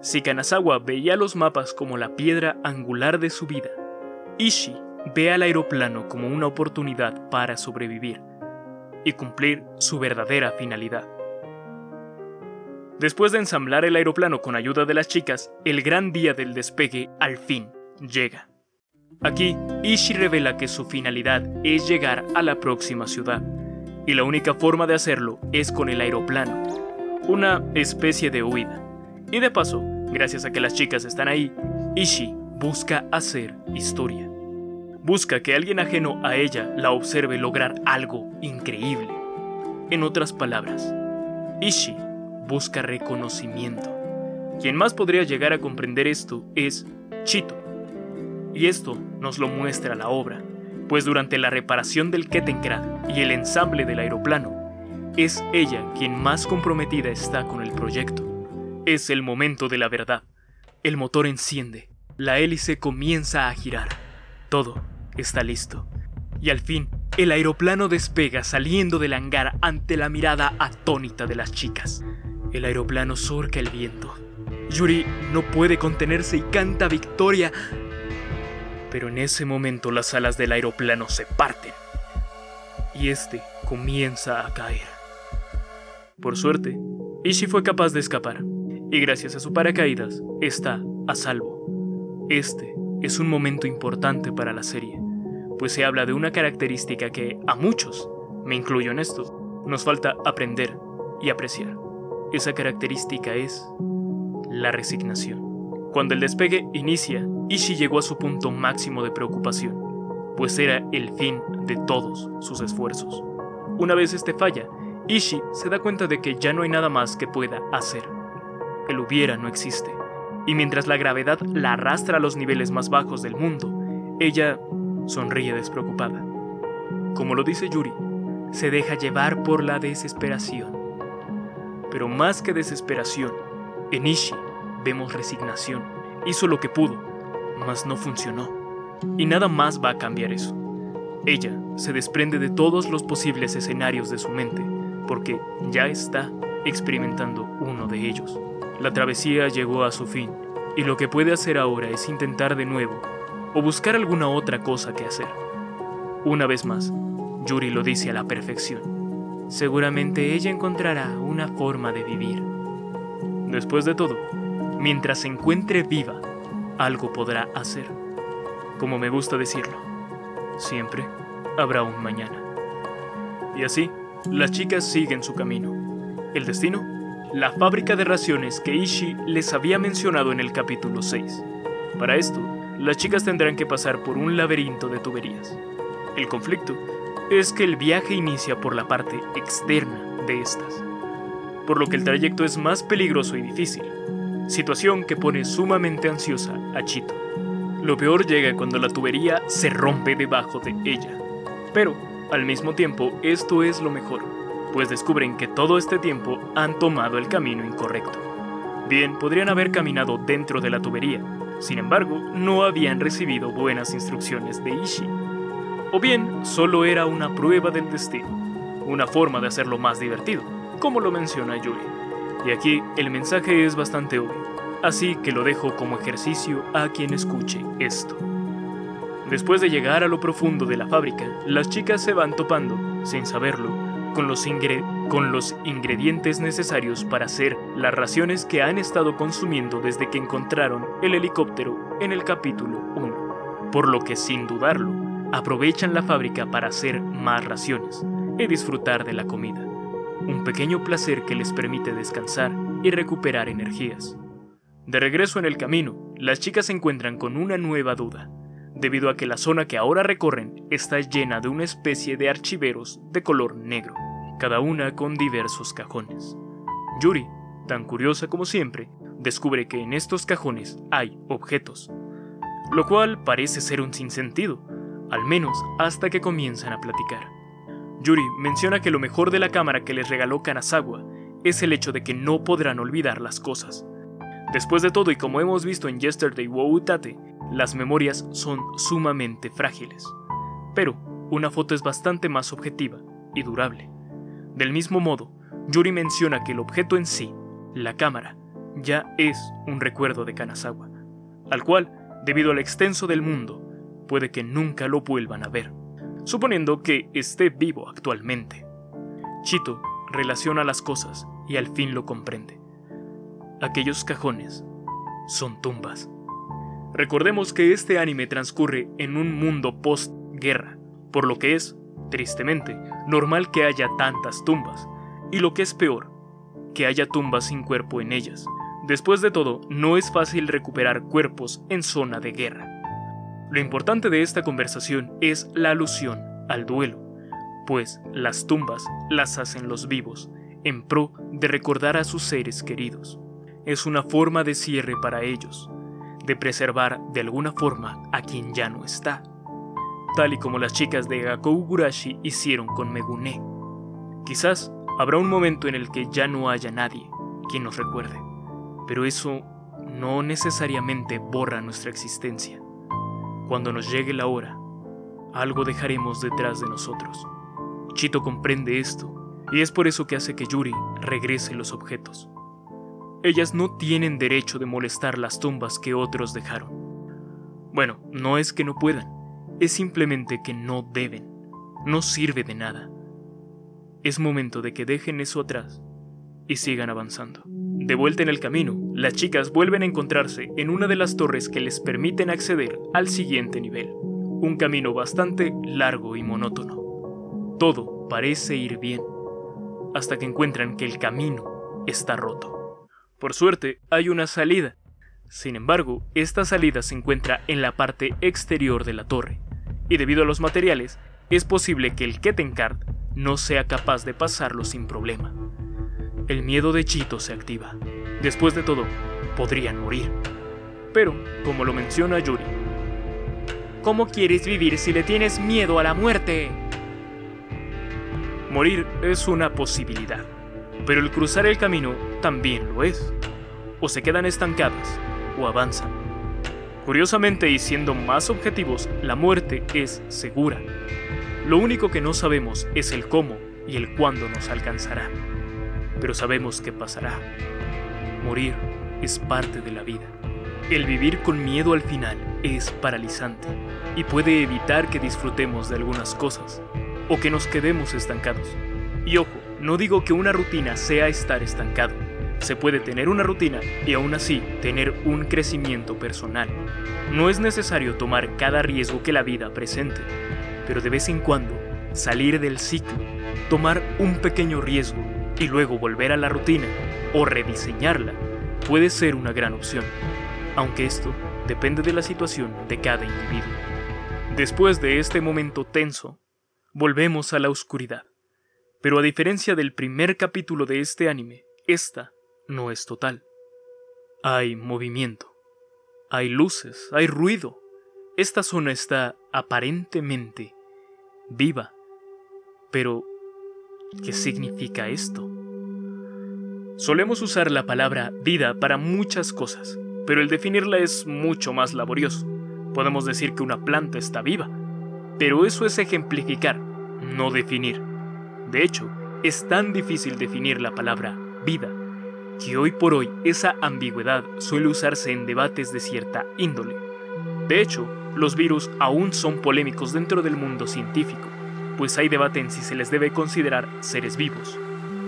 Si Kanazawa veía los mapas como la piedra angular de su vida, Ishi ve al aeroplano como una oportunidad para sobrevivir y cumplir su verdadera finalidad. Después de ensamblar el aeroplano con ayuda de las chicas, el gran día del despegue al fin llega. Aquí, Ishi revela que su finalidad es llegar a la próxima ciudad, y la única forma de hacerlo es con el aeroplano, una especie de huida. Y de paso, gracias a que las chicas están ahí, Ishi busca hacer historia. Busca que alguien ajeno a ella la observe lograr algo increíble. En otras palabras, Ishi busca reconocimiento. Quien más podría llegar a comprender esto es Chito. Y esto nos lo muestra la obra, pues durante la reparación del Kettenkrad y el ensamble del aeroplano, es ella quien más comprometida está con el proyecto. Es el momento de la verdad. El motor enciende. La hélice comienza a girar. Todo está listo. Y al fin, el aeroplano despega saliendo del hangar ante la mirada atónita de las chicas. El aeroplano surca el viento. Yuri no puede contenerse y canta victoria. Pero en ese momento las alas del aeroplano se parten. Y este comienza a caer. Por suerte, Ishi fue capaz de escapar y gracias a su paracaídas está a salvo. Este es un momento importante para la serie, pues se habla de una característica que a muchos, me incluyo en esto, nos falta aprender y apreciar. Esa característica es la resignación. Cuando el despegue inicia, Ishi llegó a su punto máximo de preocupación, pues era el fin de todos sus esfuerzos. Una vez este falla, Ishi se da cuenta de que ya no hay nada más que pueda hacer el hubiera no existe. Y mientras la gravedad la arrastra a los niveles más bajos del mundo, ella sonríe despreocupada. Como lo dice Yuri, se deja llevar por la desesperación. Pero más que desesperación, en Ishi vemos resignación. Hizo lo que pudo, mas no funcionó. Y nada más va a cambiar eso. Ella se desprende de todos los posibles escenarios de su mente, porque ya está experimentando uno de ellos. La travesía llegó a su fin, y lo que puede hacer ahora es intentar de nuevo, o buscar alguna otra cosa que hacer. Una vez más, Yuri lo dice a la perfección. Seguramente ella encontrará una forma de vivir. Después de todo, mientras se encuentre viva, algo podrá hacer. Como me gusta decirlo, siempre habrá un mañana. Y así, las chicas siguen su camino. El destino, la fábrica de raciones que Ishi les había mencionado en el capítulo 6. Para esto, las chicas tendrán que pasar por un laberinto de tuberías. El conflicto es que el viaje inicia por la parte externa de estas, por lo que el trayecto es más peligroso y difícil, situación que pone sumamente ansiosa a Chito. Lo peor llega cuando la tubería se rompe debajo de ella. Pero, al mismo tiempo, esto es lo mejor, pues descubren que todo este tiempo han tomado el camino incorrecto. Bien, podrían haber caminado dentro de la tubería, sin embargo, no habían recibido buenas instrucciones de Ishi. O bien, solo era una prueba del destino, una forma de hacerlo más divertido, como lo menciona Yuri. Y aquí el mensaje es bastante obvio, así que lo dejo como ejercicio a quien escuche esto. Después de llegar a lo profundo de la fábrica, las chicas se van topando, sin saberlo, con los, con los ingredientes necesarios para hacer las raciones que han estado consumiendo desde que encontraron el helicóptero en el capítulo 1. Por lo que sin dudarlo, aprovechan la fábrica para hacer más raciones y disfrutar de la comida. Un pequeño placer que les permite descansar y recuperar energías. De regreso en el camino, las chicas se encuentran con una nueva duda, debido a que la zona que ahora recorren está llena de una especie de archiveros de color negro, cada una con diversos cajones. Yuri, tan curiosa como siempre, descubre que en estos cajones hay objetos, lo cual parece ser un sinsentido, al menos hasta que comienzan a platicar. Yuri menciona que lo mejor de la cámara que les regaló Kanazawa es el hecho de que no podrán olvidar las cosas. Después de todo, y como hemos visto en Yesterday Wo Tate, las memorias son sumamente frágiles. Pero una foto es bastante más objetiva y durable. Del mismo modo, Yuri menciona que el objeto en sí, la cámara, ya es un recuerdo de Kanazawa, al cual, debido al extenso del mundo, puede que nunca lo vuelvan a ver, suponiendo que esté vivo actualmente. Chito relaciona las cosas y al fin lo comprende. Aquellos cajones son tumbas. Recordemos que este anime transcurre en un mundo post-guerra, por lo que es, tristemente, normal que haya tantas tumbas, y lo que es peor, que haya tumbas sin cuerpo en ellas. Después de todo, no es fácil recuperar cuerpos en zona de guerra. Lo importante de esta conversación es la alusión al duelo, pues las tumbas las hacen los vivos, en pro de recordar a sus seres queridos. Es una forma de cierre para ellos, de preservar de alguna forma a quien ya no está, tal y como las chicas de Gakougurashi hicieron con Megune. Quizás habrá un momento en el que ya no haya nadie quien nos recuerde, pero eso no necesariamente borra nuestra existencia. Cuando nos llegue la hora, algo dejaremos detrás de nosotros. Chito comprende esto, y es por eso que hace que Yuri regrese los objetos. Ellas no tienen derecho de molestar las tumbas que otros dejaron. Bueno, no es que no puedan, es simplemente que no deben. No sirve de nada. Es momento de que dejen eso atrás y sigan avanzando. De vuelta en el camino, las chicas vuelven a encontrarse en una de las torres que les permiten acceder al siguiente nivel. Un camino bastante largo y monótono. Todo parece ir bien, hasta que encuentran que el camino está roto. Por suerte, hay una salida. Sin embargo, esta salida se encuentra en la parte exterior de la torre, y debido a los materiales, es posible que el Kettenkart no sea capaz de pasarlo sin problema. El miedo de Chito se activa. Después de todo, podrían morir. Pero, como lo menciona Yuri, ¿cómo quieres vivir si le tienes miedo a la muerte? Morir es una posibilidad pero el cruzar el camino también lo es. O se quedan estancadas o avanzan. Curiosamente y siendo más objetivos, la muerte es segura. Lo único que no sabemos es el cómo y el cuándo nos alcanzará. Pero sabemos que pasará. Morir es parte de la vida. El vivir con miedo al final es paralizante y puede evitar que disfrutemos de algunas cosas o que nos quedemos estancados. Y ojo, no digo que una rutina sea estar estancado. Se puede tener una rutina y aún así tener un crecimiento personal. No es necesario tomar cada riesgo que la vida presente. pero de vez en cuando salir del ciclo, tomar un pequeño riesgo y luego volver a la rutina o rediseñarla puede ser una gran opción, aunque esto depende de la situación de cada individuo. Después de este momento tenso, volvemos a la oscuridad. Pero a diferencia del primer capítulo de este anime, esta no es total. Hay movimiento, hay luces, hay ruido. Esta zona está aparentemente viva. Pero, ¿qué significa esto? Solemos usar la palabra vida para muchas cosas, pero el definirla es mucho más laborioso. Podemos decir que una planta está viva, pero eso es ejemplificar, no definir. De hecho, es tan difícil definir la palabra vida que hoy por hoy esa ambigüedad suele usarse en debates de cierta índole. De hecho, los virus aún son polémicos dentro del mundo científico, pues hay debate en si se les debe considerar seres vivos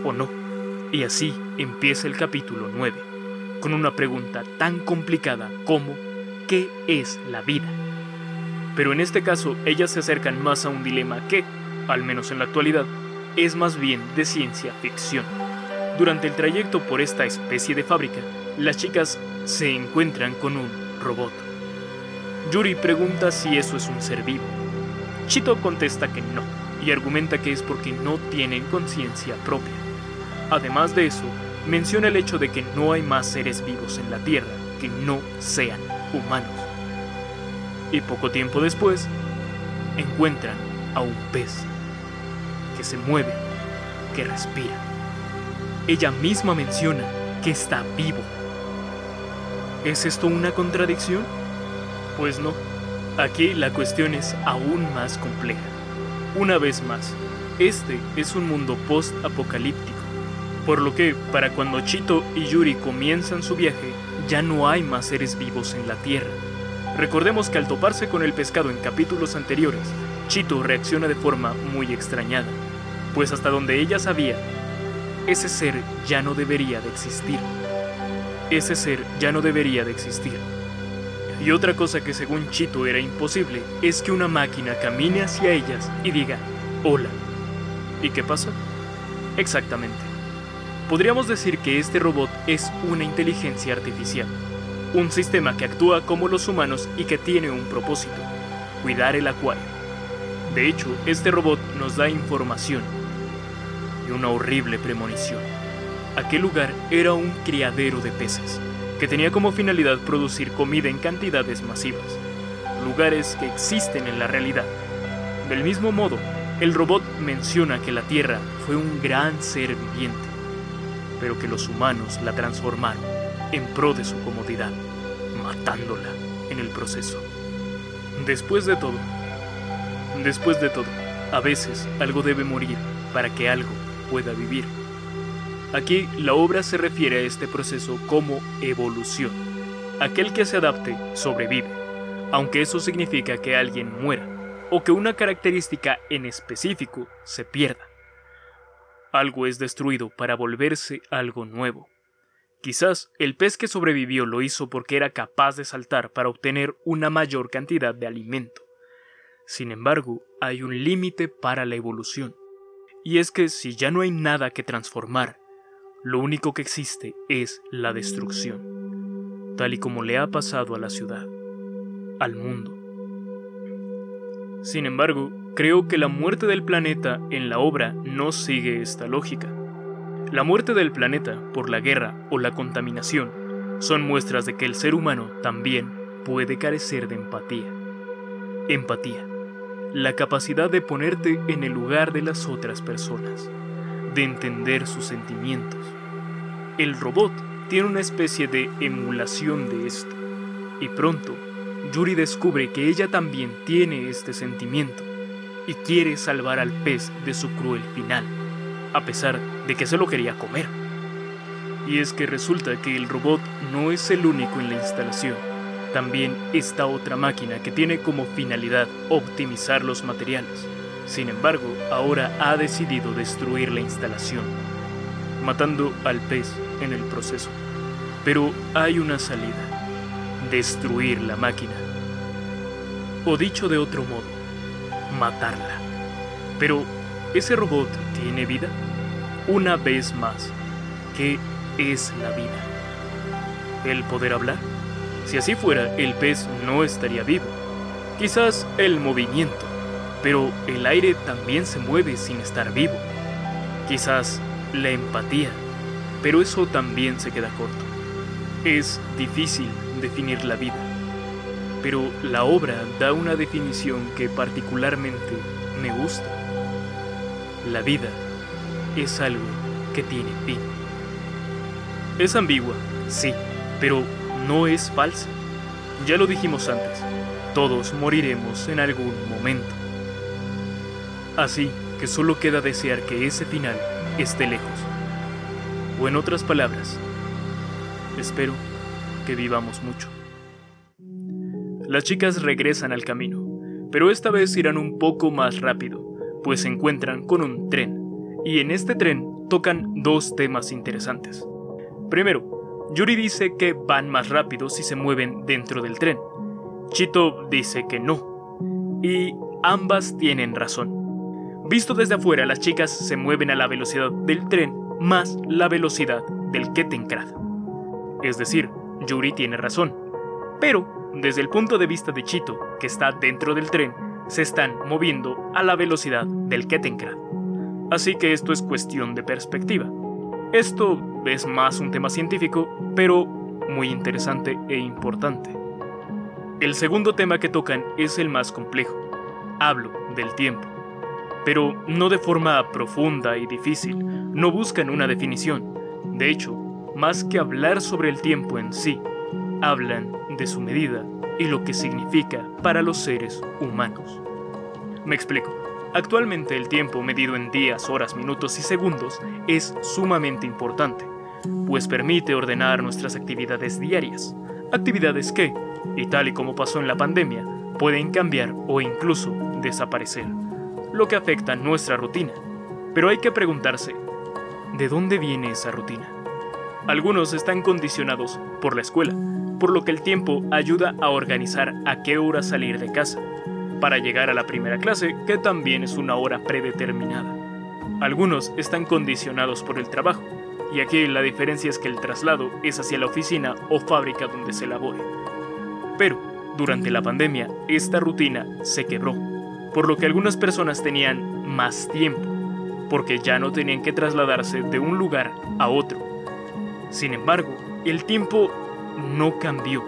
o no. Y así empieza el capítulo 9, con una pregunta tan complicada como ¿qué es la vida? Pero en este caso ellas se acercan más a un dilema que, al menos en la actualidad, es más bien de ciencia ficción. Durante el trayecto por esta especie de fábrica, las chicas se encuentran con un robot. Yuri pregunta si eso es un ser vivo. Chito contesta que no, y argumenta que es porque no tienen conciencia propia. Además de eso, menciona el hecho de que no hay más seres vivos en la Tierra que no sean humanos. Y poco tiempo después, encuentran a un pez que se mueve, que respira. Ella misma menciona que está vivo. ¿Es esto una contradicción? Pues no. Aquí la cuestión es aún más compleja. Una vez más, este es un mundo post-apocalíptico, por lo que para cuando Chito y Yuri comienzan su viaje, ya no hay más seres vivos en la Tierra. Recordemos que al toparse con el pescado en capítulos anteriores, Chito reacciona de forma muy extrañada pues hasta donde ella sabía, ese ser ya no debería de existir. Ese ser ya no debería de existir. Y otra cosa que según Chito era imposible es que una máquina camine hacia ellas y diga, hola. ¿Y qué pasa? Exactamente. Podríamos decir que este robot es una inteligencia artificial, un sistema que actúa como los humanos y que tiene un propósito, cuidar el acuario. De hecho, este robot nos da información, una horrible premonición. Aquel lugar era un criadero de peces, que tenía como finalidad producir comida en cantidades masivas, lugares que existen en la realidad. Del mismo modo, el robot menciona que la Tierra fue un gran ser viviente, pero que los humanos la transformaron en pro de su comodidad, matándola en el proceso. Después de todo, después de todo, a veces algo debe morir para que algo pueda vivir. Aquí la obra se refiere a este proceso como evolución. Aquel que se adapte sobrevive, aunque eso significa que alguien muera o que una característica en específico se pierda. Algo es destruido para volverse algo nuevo. Quizás el pez que sobrevivió lo hizo porque era capaz de saltar para obtener una mayor cantidad de alimento. Sin embargo, hay un límite para la evolución. Y es que si ya no hay nada que transformar, lo único que existe es la destrucción, tal y como le ha pasado a la ciudad, al mundo. Sin embargo, creo que la muerte del planeta en la obra no sigue esta lógica. La muerte del planeta por la guerra o la contaminación son muestras de que el ser humano también puede carecer de empatía. Empatía la capacidad de ponerte en el lugar de las otras personas, de entender sus sentimientos. El robot tiene una especie de emulación de esto, y pronto Yuri descubre que ella también tiene este sentimiento y quiere salvar al pez de su cruel final, a pesar de que se lo quería comer. Y es que resulta que el robot no es el único en la instalación también esta otra máquina que tiene como finalidad optimizar los materiales. Sin embargo, ahora ha decidido destruir la instalación, matando al pez en el proceso. Pero hay una salida, destruir la máquina. O dicho de otro modo, matarla. Pero, ¿ese robot tiene vida? Una vez más, ¿qué es la vida? ¿El poder hablar? Si así fuera, el pez no estaría vivo. Quizás el movimiento, pero el aire también se mueve sin estar vivo. Quizás la empatía, pero eso también se queda corto. Es difícil definir la vida, pero la obra da una definición que particularmente me gusta. La vida es algo que tiene fin. Es ambigua, sí, pero no es falsa. Ya lo dijimos antes, todos moriremos en algún momento. Así que solo queda desear que ese final esté lejos. O en otras palabras, espero que vivamos mucho. Las chicas regresan al camino, pero esta vez irán un poco más rápido, pues se encuentran con un tren, y en este tren tocan dos temas interesantes. Primero, Yuri dice que van más rápido si se mueven dentro del tren. Chito dice que no. Y ambas tienen razón. Visto desde afuera, las chicas se mueven a la velocidad del tren más la velocidad del Kettenkrad. Es decir, Yuri tiene razón. Pero, desde el punto de vista de Chito, que está dentro del tren, se están moviendo a la velocidad del Kettenkrad. Así que esto es cuestión de perspectiva. Esto es más un tema científico, pero muy interesante e importante. El segundo tema que tocan es el más complejo. Hablo del tiempo pero no de forma profunda y difícil, no buscan una definición. De hecho, más que hablar sobre el tiempo en sí, hablan de su medida y lo que significa para los seres humanos. Me explico. Actualmente el tiempo medido en días, horas, minutos y segundos es sumamente importante, pues permite ordenar nuestras actividades diarias, actividades que, y tal y como pasó en la pandemia, pueden cambiar o incluso desaparecer lo que afecta nuestra rutina. Pero hay que preguntarse, ¿de dónde viene esa rutina? Algunos están condicionados por la escuela, por lo que el tiempo ayuda a organizar a qué hora salir de casa, para llegar a la primera clase, que también es una hora predeterminada. Algunos están condicionados por el trabajo, y aquí la diferencia es que el traslado es hacia la oficina o fábrica donde se labore. Pero, durante la pandemia, esta rutina se quebró por lo que algunas personas tenían más tiempo, porque ya no tenían que trasladarse de un lugar a otro. Sin embargo, el tiempo no cambió.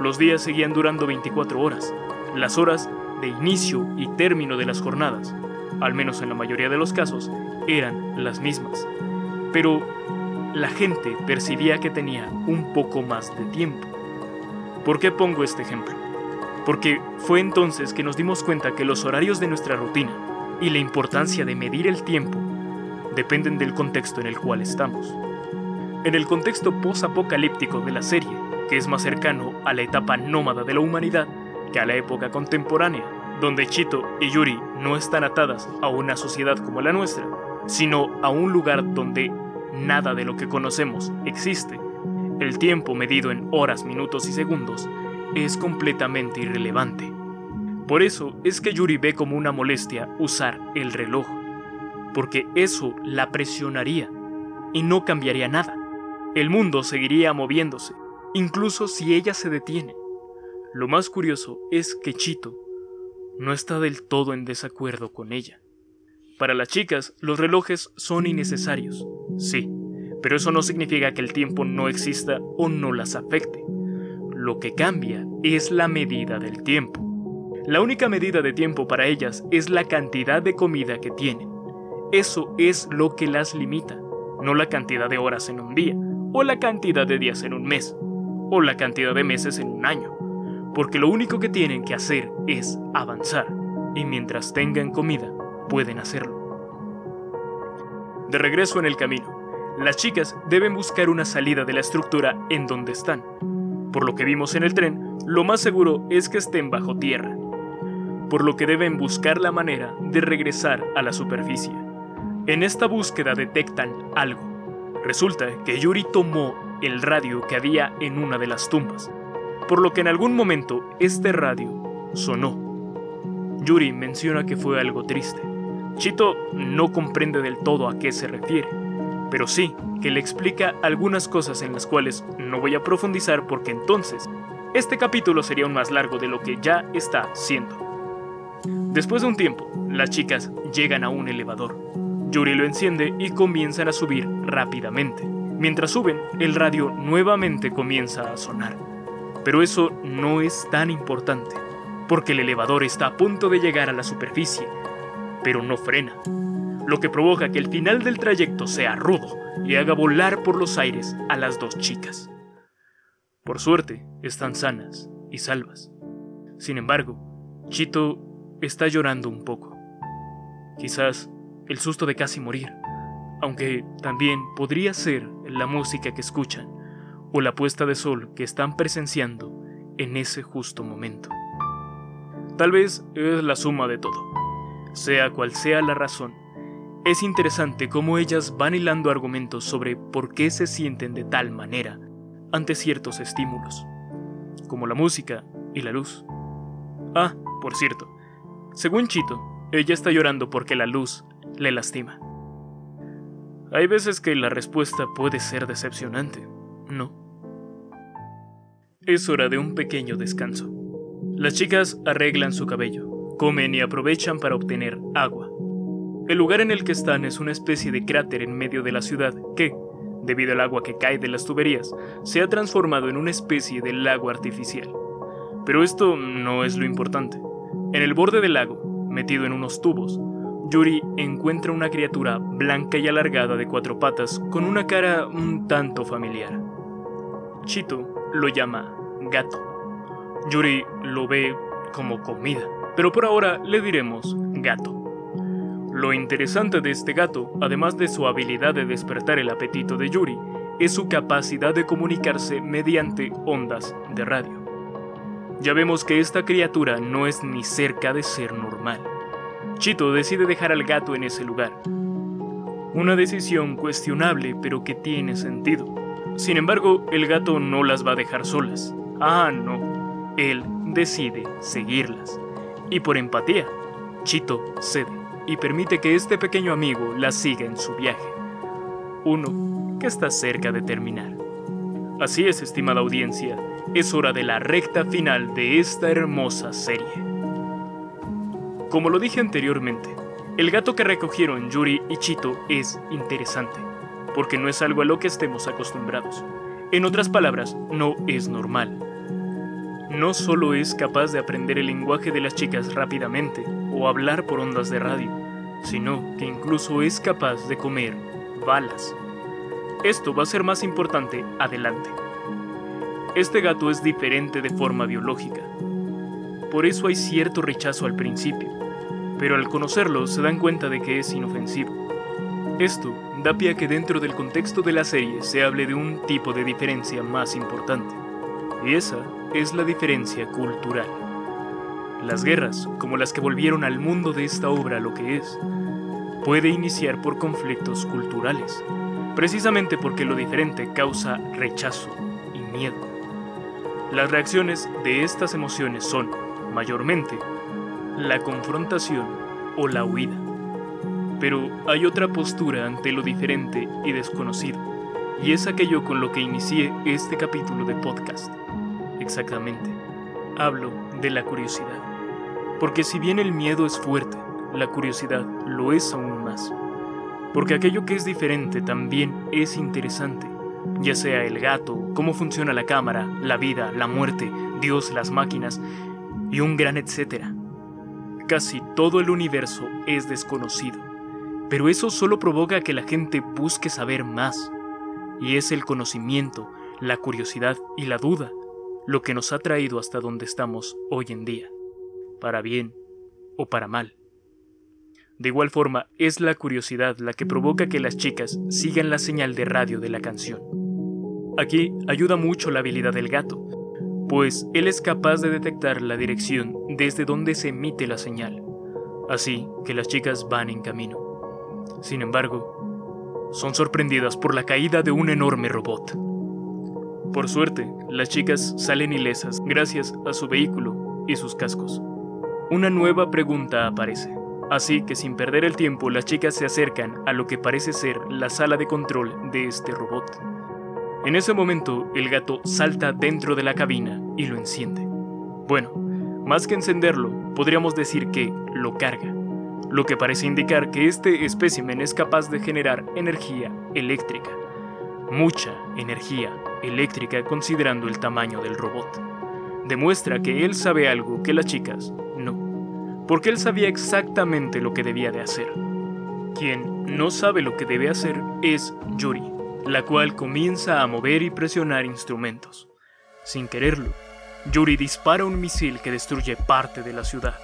Los días seguían durando 24 horas, las horas de inicio y término de las jornadas, al menos en la mayoría de los casos, eran las mismas. Pero la gente percibía que tenía un poco más de tiempo. ¿Por qué pongo este ejemplo? Porque fue entonces que nos dimos cuenta que los horarios de nuestra rutina y la importancia de medir el tiempo dependen del contexto en el cual estamos. En el contexto post-apocalíptico de la serie, que es más cercano a la etapa nómada de la humanidad que a la época contemporánea, donde Chito y Yuri no están atadas a una sociedad como la nuestra, sino a un lugar donde nada de lo que conocemos existe, el tiempo medido en horas, minutos y segundos es completamente irrelevante. Por eso es que Yuri ve como una molestia usar el reloj, porque eso la presionaría y no cambiaría nada. El mundo seguiría moviéndose, incluso si ella se detiene. Lo más curioso es que Chito no está del todo en desacuerdo con ella. Para las chicas, los relojes son innecesarios, sí, pero eso no significa que el tiempo no exista o no las afecte. Lo que cambia es la medida del tiempo. La única medida de tiempo para ellas es la cantidad de comida que tienen. Eso es lo que las limita, no la cantidad de horas en un día, o la cantidad de días en un mes, o la cantidad de meses en un año, porque lo único que tienen que hacer es avanzar, y mientras tengan comida, pueden hacerlo. De regreso en el camino, las chicas deben buscar una salida de la estructura en donde están, por lo que vimos en el tren, lo más seguro es que estén bajo tierra, por lo que deben buscar la manera de regresar a la superficie. En esta búsqueda detectan algo. Resulta que Yuri tomó el radio que había en una de las tumbas, por lo que en algún momento este radio sonó. Yuri menciona que fue algo triste. Chito no comprende del todo a qué se refiere, pero sí que le explica algunas cosas en las cuales no voy a profundizar porque entonces este capítulo sería aún más largo de lo que ya está siendo. Después de un tiempo, las chicas llegan a un elevador. Yuri lo enciende y comienzan a subir rápidamente. Mientras suben, el radio nuevamente comienza a sonar. Pero eso no es tan importante, porque el elevador está a punto de llegar a la superficie, pero no frena, lo que provoca que el final del trayecto sea rudo y haga volar por los aires a las dos chicas. Por suerte, están sanas y salvas. Sin embargo, Chito está llorando un poco. Quizás el susto de casi morir, aunque también podría ser la música que escuchan o la puesta de sol que están presenciando en ese justo momento. Tal vez es la suma de todo. Sea cual sea la razón, es interesante cómo ellas van hilando argumentos sobre por qué se sienten de tal manera ante ciertos estímulos, como la música y la luz. Ah, por cierto, según Chito, ella está llorando porque la luz le lastima. Hay veces que la respuesta puede ser decepcionante, ¿no? Es hora de un pequeño descanso. Las chicas arreglan su cabello, comen y aprovechan para obtener agua. El lugar en el que están es una especie de cráter en medio de la ciudad que, debido al agua que cae de las tuberías, se ha transformado en una especie de lago artificial. Pero esto no es lo importante. En el borde del lago, metido en unos tubos, Yuri encuentra una criatura blanca y alargada de cuatro patas con una cara un tanto familiar. Chito lo llama gato. Yuri lo ve como comida, pero por ahora le diremos gato. Lo interesante de este gato, además de su habilidad de despertar el apetito de Yuri, es su capacidad de comunicarse mediante ondas de radio. Ya vemos que esta criatura no es ni cerca de ser normal. Chito decide dejar al gato en ese lugar. Una decisión cuestionable pero que tiene sentido. Sin embargo, el gato no las va a dejar solas. Ah, no. Él decide seguirlas. Y por empatía, Chito cede y permite que este pequeño amigo la siga en su viaje. Uno que está cerca de terminar. Así es, estimada audiencia, es hora de la recta final de esta hermosa serie. Como lo dije anteriormente, el gato que recogieron Yuri y Chito es interesante porque no es algo a lo que estemos acostumbrados. En otras palabras, no es normal. No solo es capaz de aprender el lenguaje de las chicas rápidamente o hablar por ondas de radio, sino que incluso es capaz de comer balas. Esto va a ser más importante adelante. Este gato es diferente de forma biológica. Por eso hay cierto rechazo al principio, pero al conocerlo se dan cuenta de que es inofensivo. Esto da pie a que dentro del contexto de la serie se hable de un tipo de diferencia más importante, y esa es la diferencia cultural. Las guerras, como las que volvieron al mundo de esta obra lo que es, puede iniciar por conflictos culturales, precisamente porque lo diferente causa rechazo y miedo. Las reacciones de estas emociones son, mayormente, la confrontación o la huida. Pero hay otra postura ante lo diferente y desconocido, y es aquello con lo que inicié este capítulo de podcast. Exactamente, hablo de la curiosidad. Porque si bien el miedo es fuerte, la curiosidad lo es aún más. Porque aquello que es diferente también es interesante, ya sea el gato, cómo funciona la cámara, la vida, la muerte, Dios, las máquinas y un gran etcétera. Casi todo el universo es desconocido pero eso solo provoca que la gente busque saber más. Y es el conocimiento, la curiosidad y la duda lo que nos ha traído hasta donde estamos hoy en día, para bien o para mal. De igual forma, es la curiosidad la que provoca que las chicas sigan la señal de radio de la canción. Aquí ayuda mucho la habilidad del gato, pues él es capaz de detectar la dirección desde donde se emite la señal, así que las chicas van en camino. Sin embargo, son sorprendidas por la caída de un enorme robot. Por suerte, las chicas salen ilesas gracias a su vehículo y sus cascos. una nueva pregunta aparece. Así que sin perder el tiempo, las chicas se acercan a lo que parece ser la sala de control de este robot. En ese momento, el gato salta dentro de la cabina y lo enciende. Bueno, más que encenderlo, podríamos decir que lo carga, lo que parece indicar que este espécimen es capaz de generar energía eléctrica. Mucha energía eléctrica considerando el tamaño del robot. Demuestra que él sabe algo que las chicas no, porque él sabía exactamente lo que debía de hacer. Quien no sabe lo que debe hacer es Yuri, la cual comienza a mover y presionar instrumentos. Sin quererlo, Yuri dispara un misil que destruye parte de la ciudad.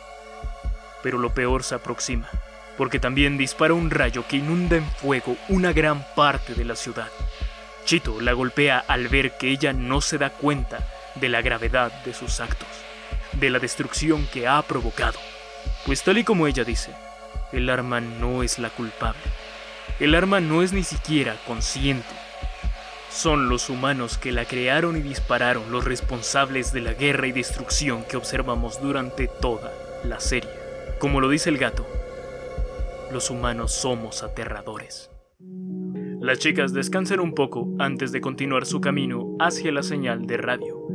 Pero lo peor se aproxima, porque también dispara un rayo que inunda en fuego una gran parte de la ciudad. Chito la golpea al ver que ella no se da cuenta de la gravedad de sus actos, de la destrucción que ha provocado. Pues tal y como ella dice, el arma no es la culpable. El arma no es ni siquiera consciente. Son los humanos que la crearon y dispararon los responsables de la guerra y destrucción que observamos durante toda la serie. Como lo dice el gato, los humanos somos aterradores. Las chicas descansan un poco antes de continuar su camino hacia la señal de radio.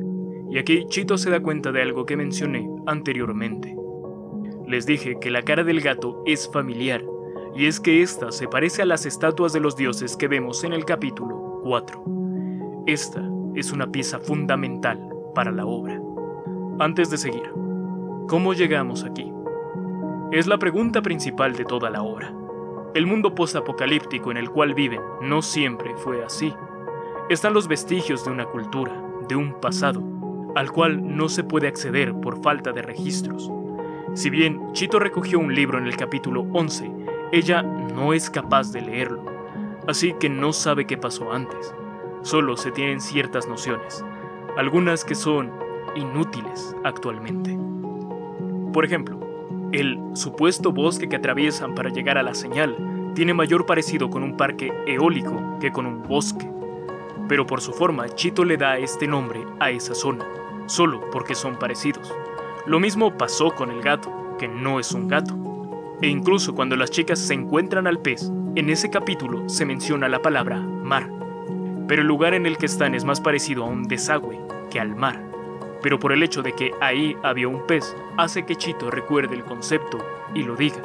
Y aquí Chito se da cuenta de algo que mencioné anteriormente. Les dije que la cara del gato es familiar y es que esta se parece a las estatuas de los dioses que vemos en el capítulo 4. Esta es una pieza fundamental para la obra. Antes de seguir, ¿cómo llegamos aquí? Es la pregunta principal de toda la obra. El mundo postapocalíptico en el cual viven no siempre fue así. Están los vestigios de una cultura, de un pasado, al cual no se puede acceder por falta de registros. Si bien Chito recogió un libro en el capítulo 11 ella no es capaz de leerlo, así que no sabe qué pasó antes. Solo se tienen ciertas nociones, algunas que son inútiles actualmente. Por ejemplo, el supuesto bosque que atraviesan para llegar a la señal tiene mayor parecido con un parque eólico que con un bosque. Pero por su forma, Chito le da este nombre a esa zona, solo porque son parecidos. Lo mismo pasó con el gato, que no es un gato, e incluso cuando las chicas se encuentran al pez, en ese capítulo se menciona la palabra mar. Pero el lugar en el que están es más parecido a un desagüe que al mar. Pero por el hecho de que ahí había un pez, hace que Chito recuerde el concepto y lo diga.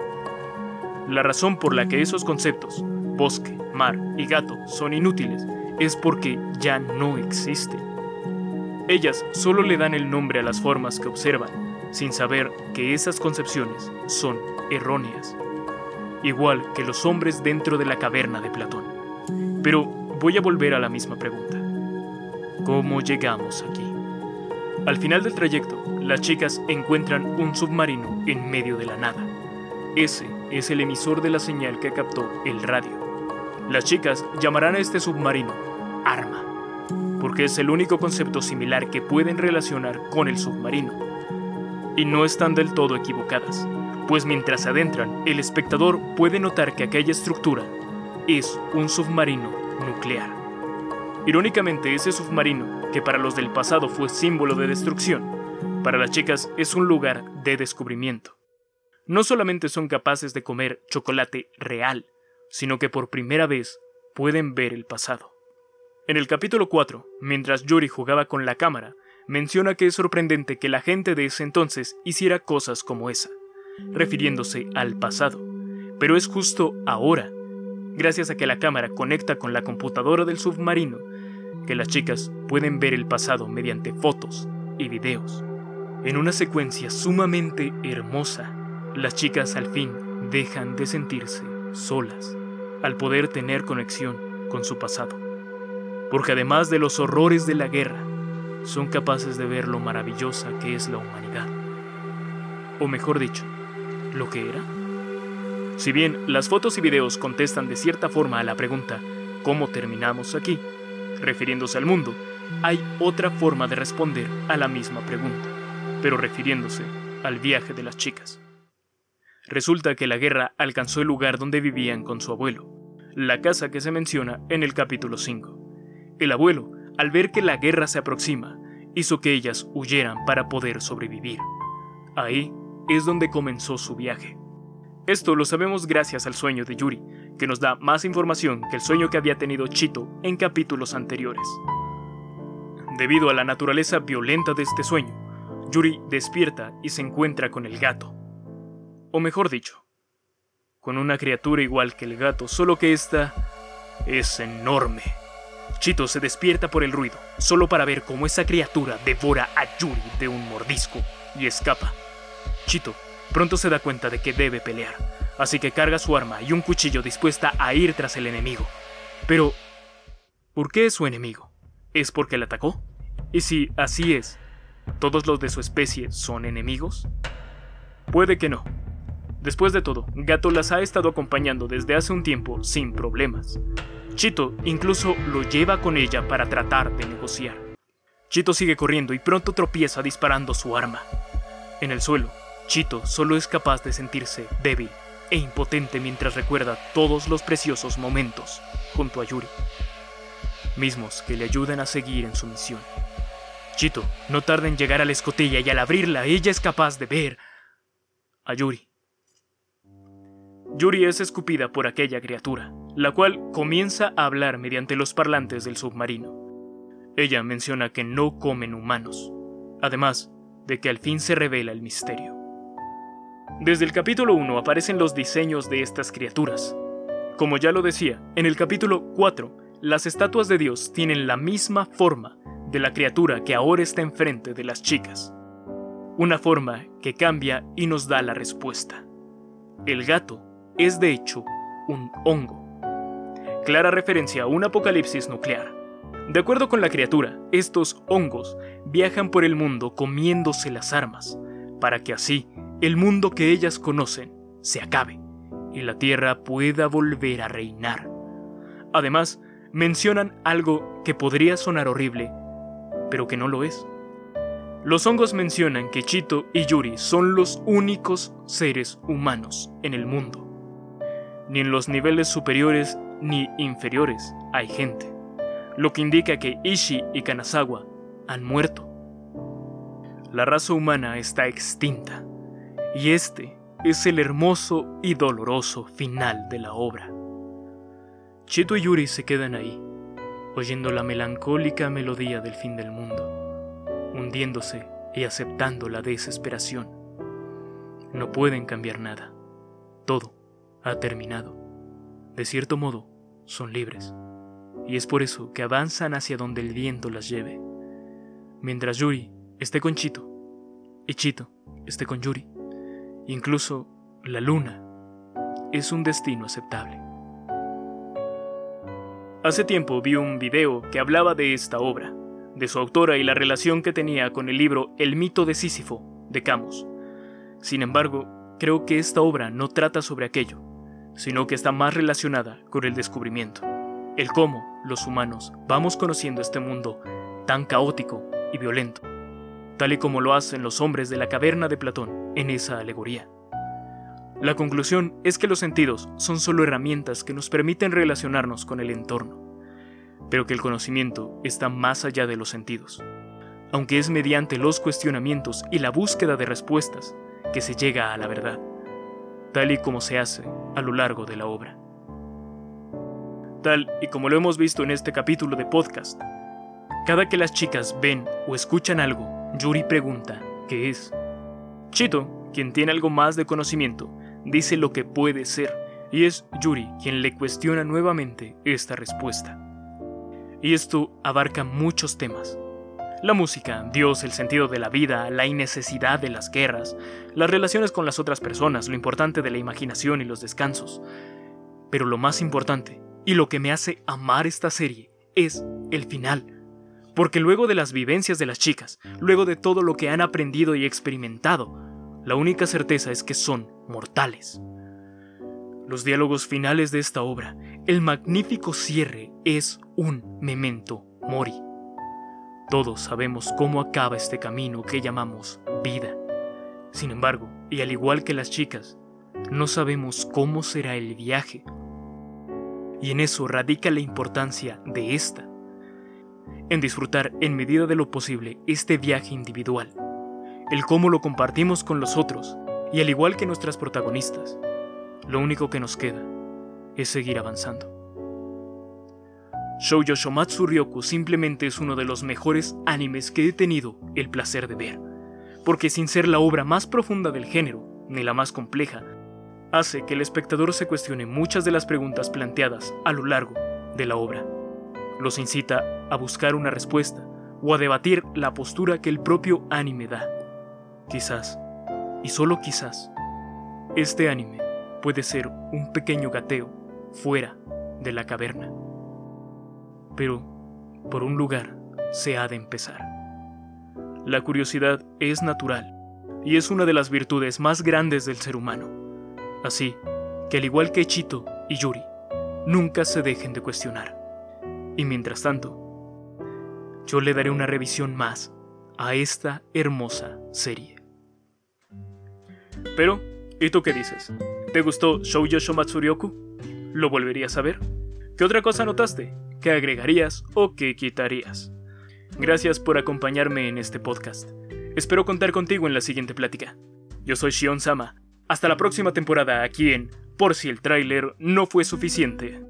La razón por la que esos conceptos, bosque, mar y gato, son inútiles es porque ya no existen. Ellas solo le dan el nombre a las formas que observan, sin saber que esas concepciones son erróneas, igual que los hombres dentro de la caverna de Platón. Pero voy a volver a la misma pregunta. ¿Cómo llegamos aquí? Al final del trayecto, las chicas encuentran un submarino en medio de la nada. Ese es el emisor de la señal que captó el radio. Las chicas llamarán a este submarino arma, porque es el único concepto similar que pueden relacionar con el submarino. Y no están del todo equivocadas pues mientras adentran, el espectador puede notar que aquella estructura es un submarino nuclear. Irónicamente, ese submarino, que para los del pasado fue símbolo de destrucción, para las chicas es un lugar de descubrimiento. No solamente son capaces de comer chocolate real, sino que por primera vez pueden ver el pasado. En el capítulo 4, mientras Yuri jugaba con la cámara, menciona que es sorprendente que la gente de ese entonces hiciera cosas como esa refiriéndose al pasado. Pero es justo ahora, gracias a que la cámara conecta con la computadora del submarino, que las chicas pueden ver el pasado mediante fotos y videos. En una secuencia sumamente hermosa, las chicas al fin dejan de sentirse solas al poder tener conexión con su pasado. Porque además de los horrores de la guerra, son capaces de ver lo maravillosa que es la humanidad. O mejor dicho, lo que era? Si bien las fotos y videos contestan de cierta forma a la pregunta ¿cómo terminamos aquí? Refiriéndose al mundo, hay otra forma de responder a la misma pregunta, pero refiriéndose al viaje de las chicas. Resulta que la guerra alcanzó el lugar donde vivían con su abuelo, la casa que se menciona en el capítulo 5. El abuelo, al ver que la guerra se aproxima, hizo que ellas huyeran para poder sobrevivir. Ahí es donde comenzó su viaje. Esto lo sabemos gracias al sueño de Yuri, que nos da más información que el sueño que había tenido Chito en capítulos anteriores. Debido a la naturaleza violenta de este sueño, Yuri despierta y se encuentra con el gato. O mejor dicho, con una criatura igual que el gato, solo que esta es enorme. Chito se despierta por el ruido, solo para ver cómo esa criatura devora a Yuri de un mordisco y escapa. Chito Pronto se da cuenta de que debe pelear, así que carga su arma y un cuchillo dispuesta a ir tras el enemigo. Pero, ¿por qué es su enemigo? ¿Es porque le atacó? Y si así es, ¿todos los de su especie son enemigos? Puede que no. Después de todo, Gato las ha estado acompañando desde hace un tiempo sin problemas. Chito incluso lo lleva con ella para tratar de negociar. Chito sigue corriendo y pronto tropieza disparando su arma. En el suelo, Chito solo es capaz de sentirse débil e impotente mientras recuerda todos los preciosos momentos junto a Yuri, mismos que le ayudan a seguir en su misión. Chito no tarda en llegar a la escotilla y al abrirla ella es capaz de ver a Yuri. Yuri es escupida por aquella criatura, la cual comienza a hablar mediante los parlantes del submarino. Ella menciona que no comen humanos, además de que al fin se revela el misterio. Desde el capítulo 1 aparecen los diseños de estas criaturas. Como ya lo decía, en el capítulo 4, las estatuas de Dios tienen la misma forma de la criatura que ahora está enfrente de las chicas. Una forma que cambia y nos da la respuesta. El gato es de hecho un hongo. Clara referencia a un apocalipsis nuclear. De acuerdo con la criatura, estos hongos viajan por el mundo comiéndose las armas, para que así el mundo que ellas conocen se acabe y la Tierra pueda volver a reinar. Además, mencionan algo que podría sonar horrible, pero que no lo es. Los hongos mencionan que Chito y Yuri son los únicos seres humanos en el mundo. Ni en los niveles superiores ni inferiores hay gente, lo que indica que Ishi y Kanazawa han muerto. La raza humana está extinta. Y este es el hermoso y doloroso final de la obra. Chito y Yuri se quedan ahí, oyendo la melancólica melodía del fin del mundo, hundiéndose y aceptando la desesperación. No pueden cambiar nada. Todo ha terminado. De cierto modo, son libres. Y es por eso que avanzan hacia donde el viento las lleve. Mientras Yuri esté con Chito y Chito esté con Yuri. Incluso la luna es un destino aceptable. Hace tiempo vi un video que hablaba de esta obra, de su autora y la relación que tenía con el libro El mito de Sísifo de Camus. Sin embargo, creo que esta obra no trata sobre aquello, sino que está más relacionada con el descubrimiento, el cómo los humanos vamos conociendo este mundo tan caótico y violento tal y como lo hacen los hombres de la caverna de Platón en esa alegoría. La conclusión es que los sentidos son solo herramientas que nos permiten relacionarnos con el entorno, pero que el conocimiento está más allá de los sentidos, aunque es mediante los cuestionamientos y la búsqueda de respuestas que se llega a la verdad, tal y como se hace a lo largo de la obra. Tal y como lo hemos visto en este capítulo de podcast, cada que las chicas ven o escuchan algo Yuri pregunta, ¿qué es? Chito, quien tiene algo más de conocimiento, dice lo que puede ser, y es Yuri quien le cuestiona nuevamente esta respuesta. Y esto abarca muchos temas. La música, Dios, el sentido de la vida, la innecesidad de las guerras, las relaciones con las otras personas, lo importante de la imaginación y los descansos. Pero lo más importante, y lo que me hace amar esta serie, es el final porque luego de las vivencias de las chicas, luego de todo lo que han aprendido y experimentado, la única certeza es que son mortales. Los diálogos finales de esta obra, el magnífico cierre es un memento mori. Todos sabemos cómo acaba este camino que llamamos vida. Sin embargo, y al igual que las chicas, no sabemos cómo será el viaje. Y en eso radica la importancia de esta en disfrutar en medida de lo posible este viaje individual, el cómo lo compartimos con los otros Y al igual que nuestras protagonistas, lo único que nos queda es seguir avanzando. Shoujo Shomatsu Ryoku simplemente es uno de los mejores animes que he tenido el placer de ver, porque sin ser la obra más profunda del género, ni la más compleja, hace que el espectador se cuestione muchas de las preguntas planteadas a lo largo de la obra. Los incita a buscar una respuesta o a debatir la postura que el propio anime da. Quizás, y solo quizás, este anime puede ser un pequeño gateo fuera de la caverna. Pero por un lugar se ha de empezar. La curiosidad es natural y es una de las virtudes más grandes del ser humano. Así que al igual que Chito y Yuri, nunca se dejen de cuestionar. Y mientras tanto, yo le daré una revisión más a esta hermosa serie. Pero, ¿y tú qué dices? ¿Te gustó Shoujo Shomatsuryoku? ¿Lo volverías a ver? ¿Qué otra cosa notaste? ¿Qué agregarías o qué quitarías? Gracias por acompañarme en este podcast. Espero contar contigo en la siguiente plática. Yo soy Shion Sama. Hasta la próxima temporada aquí en Por si el tráiler no fue suficiente.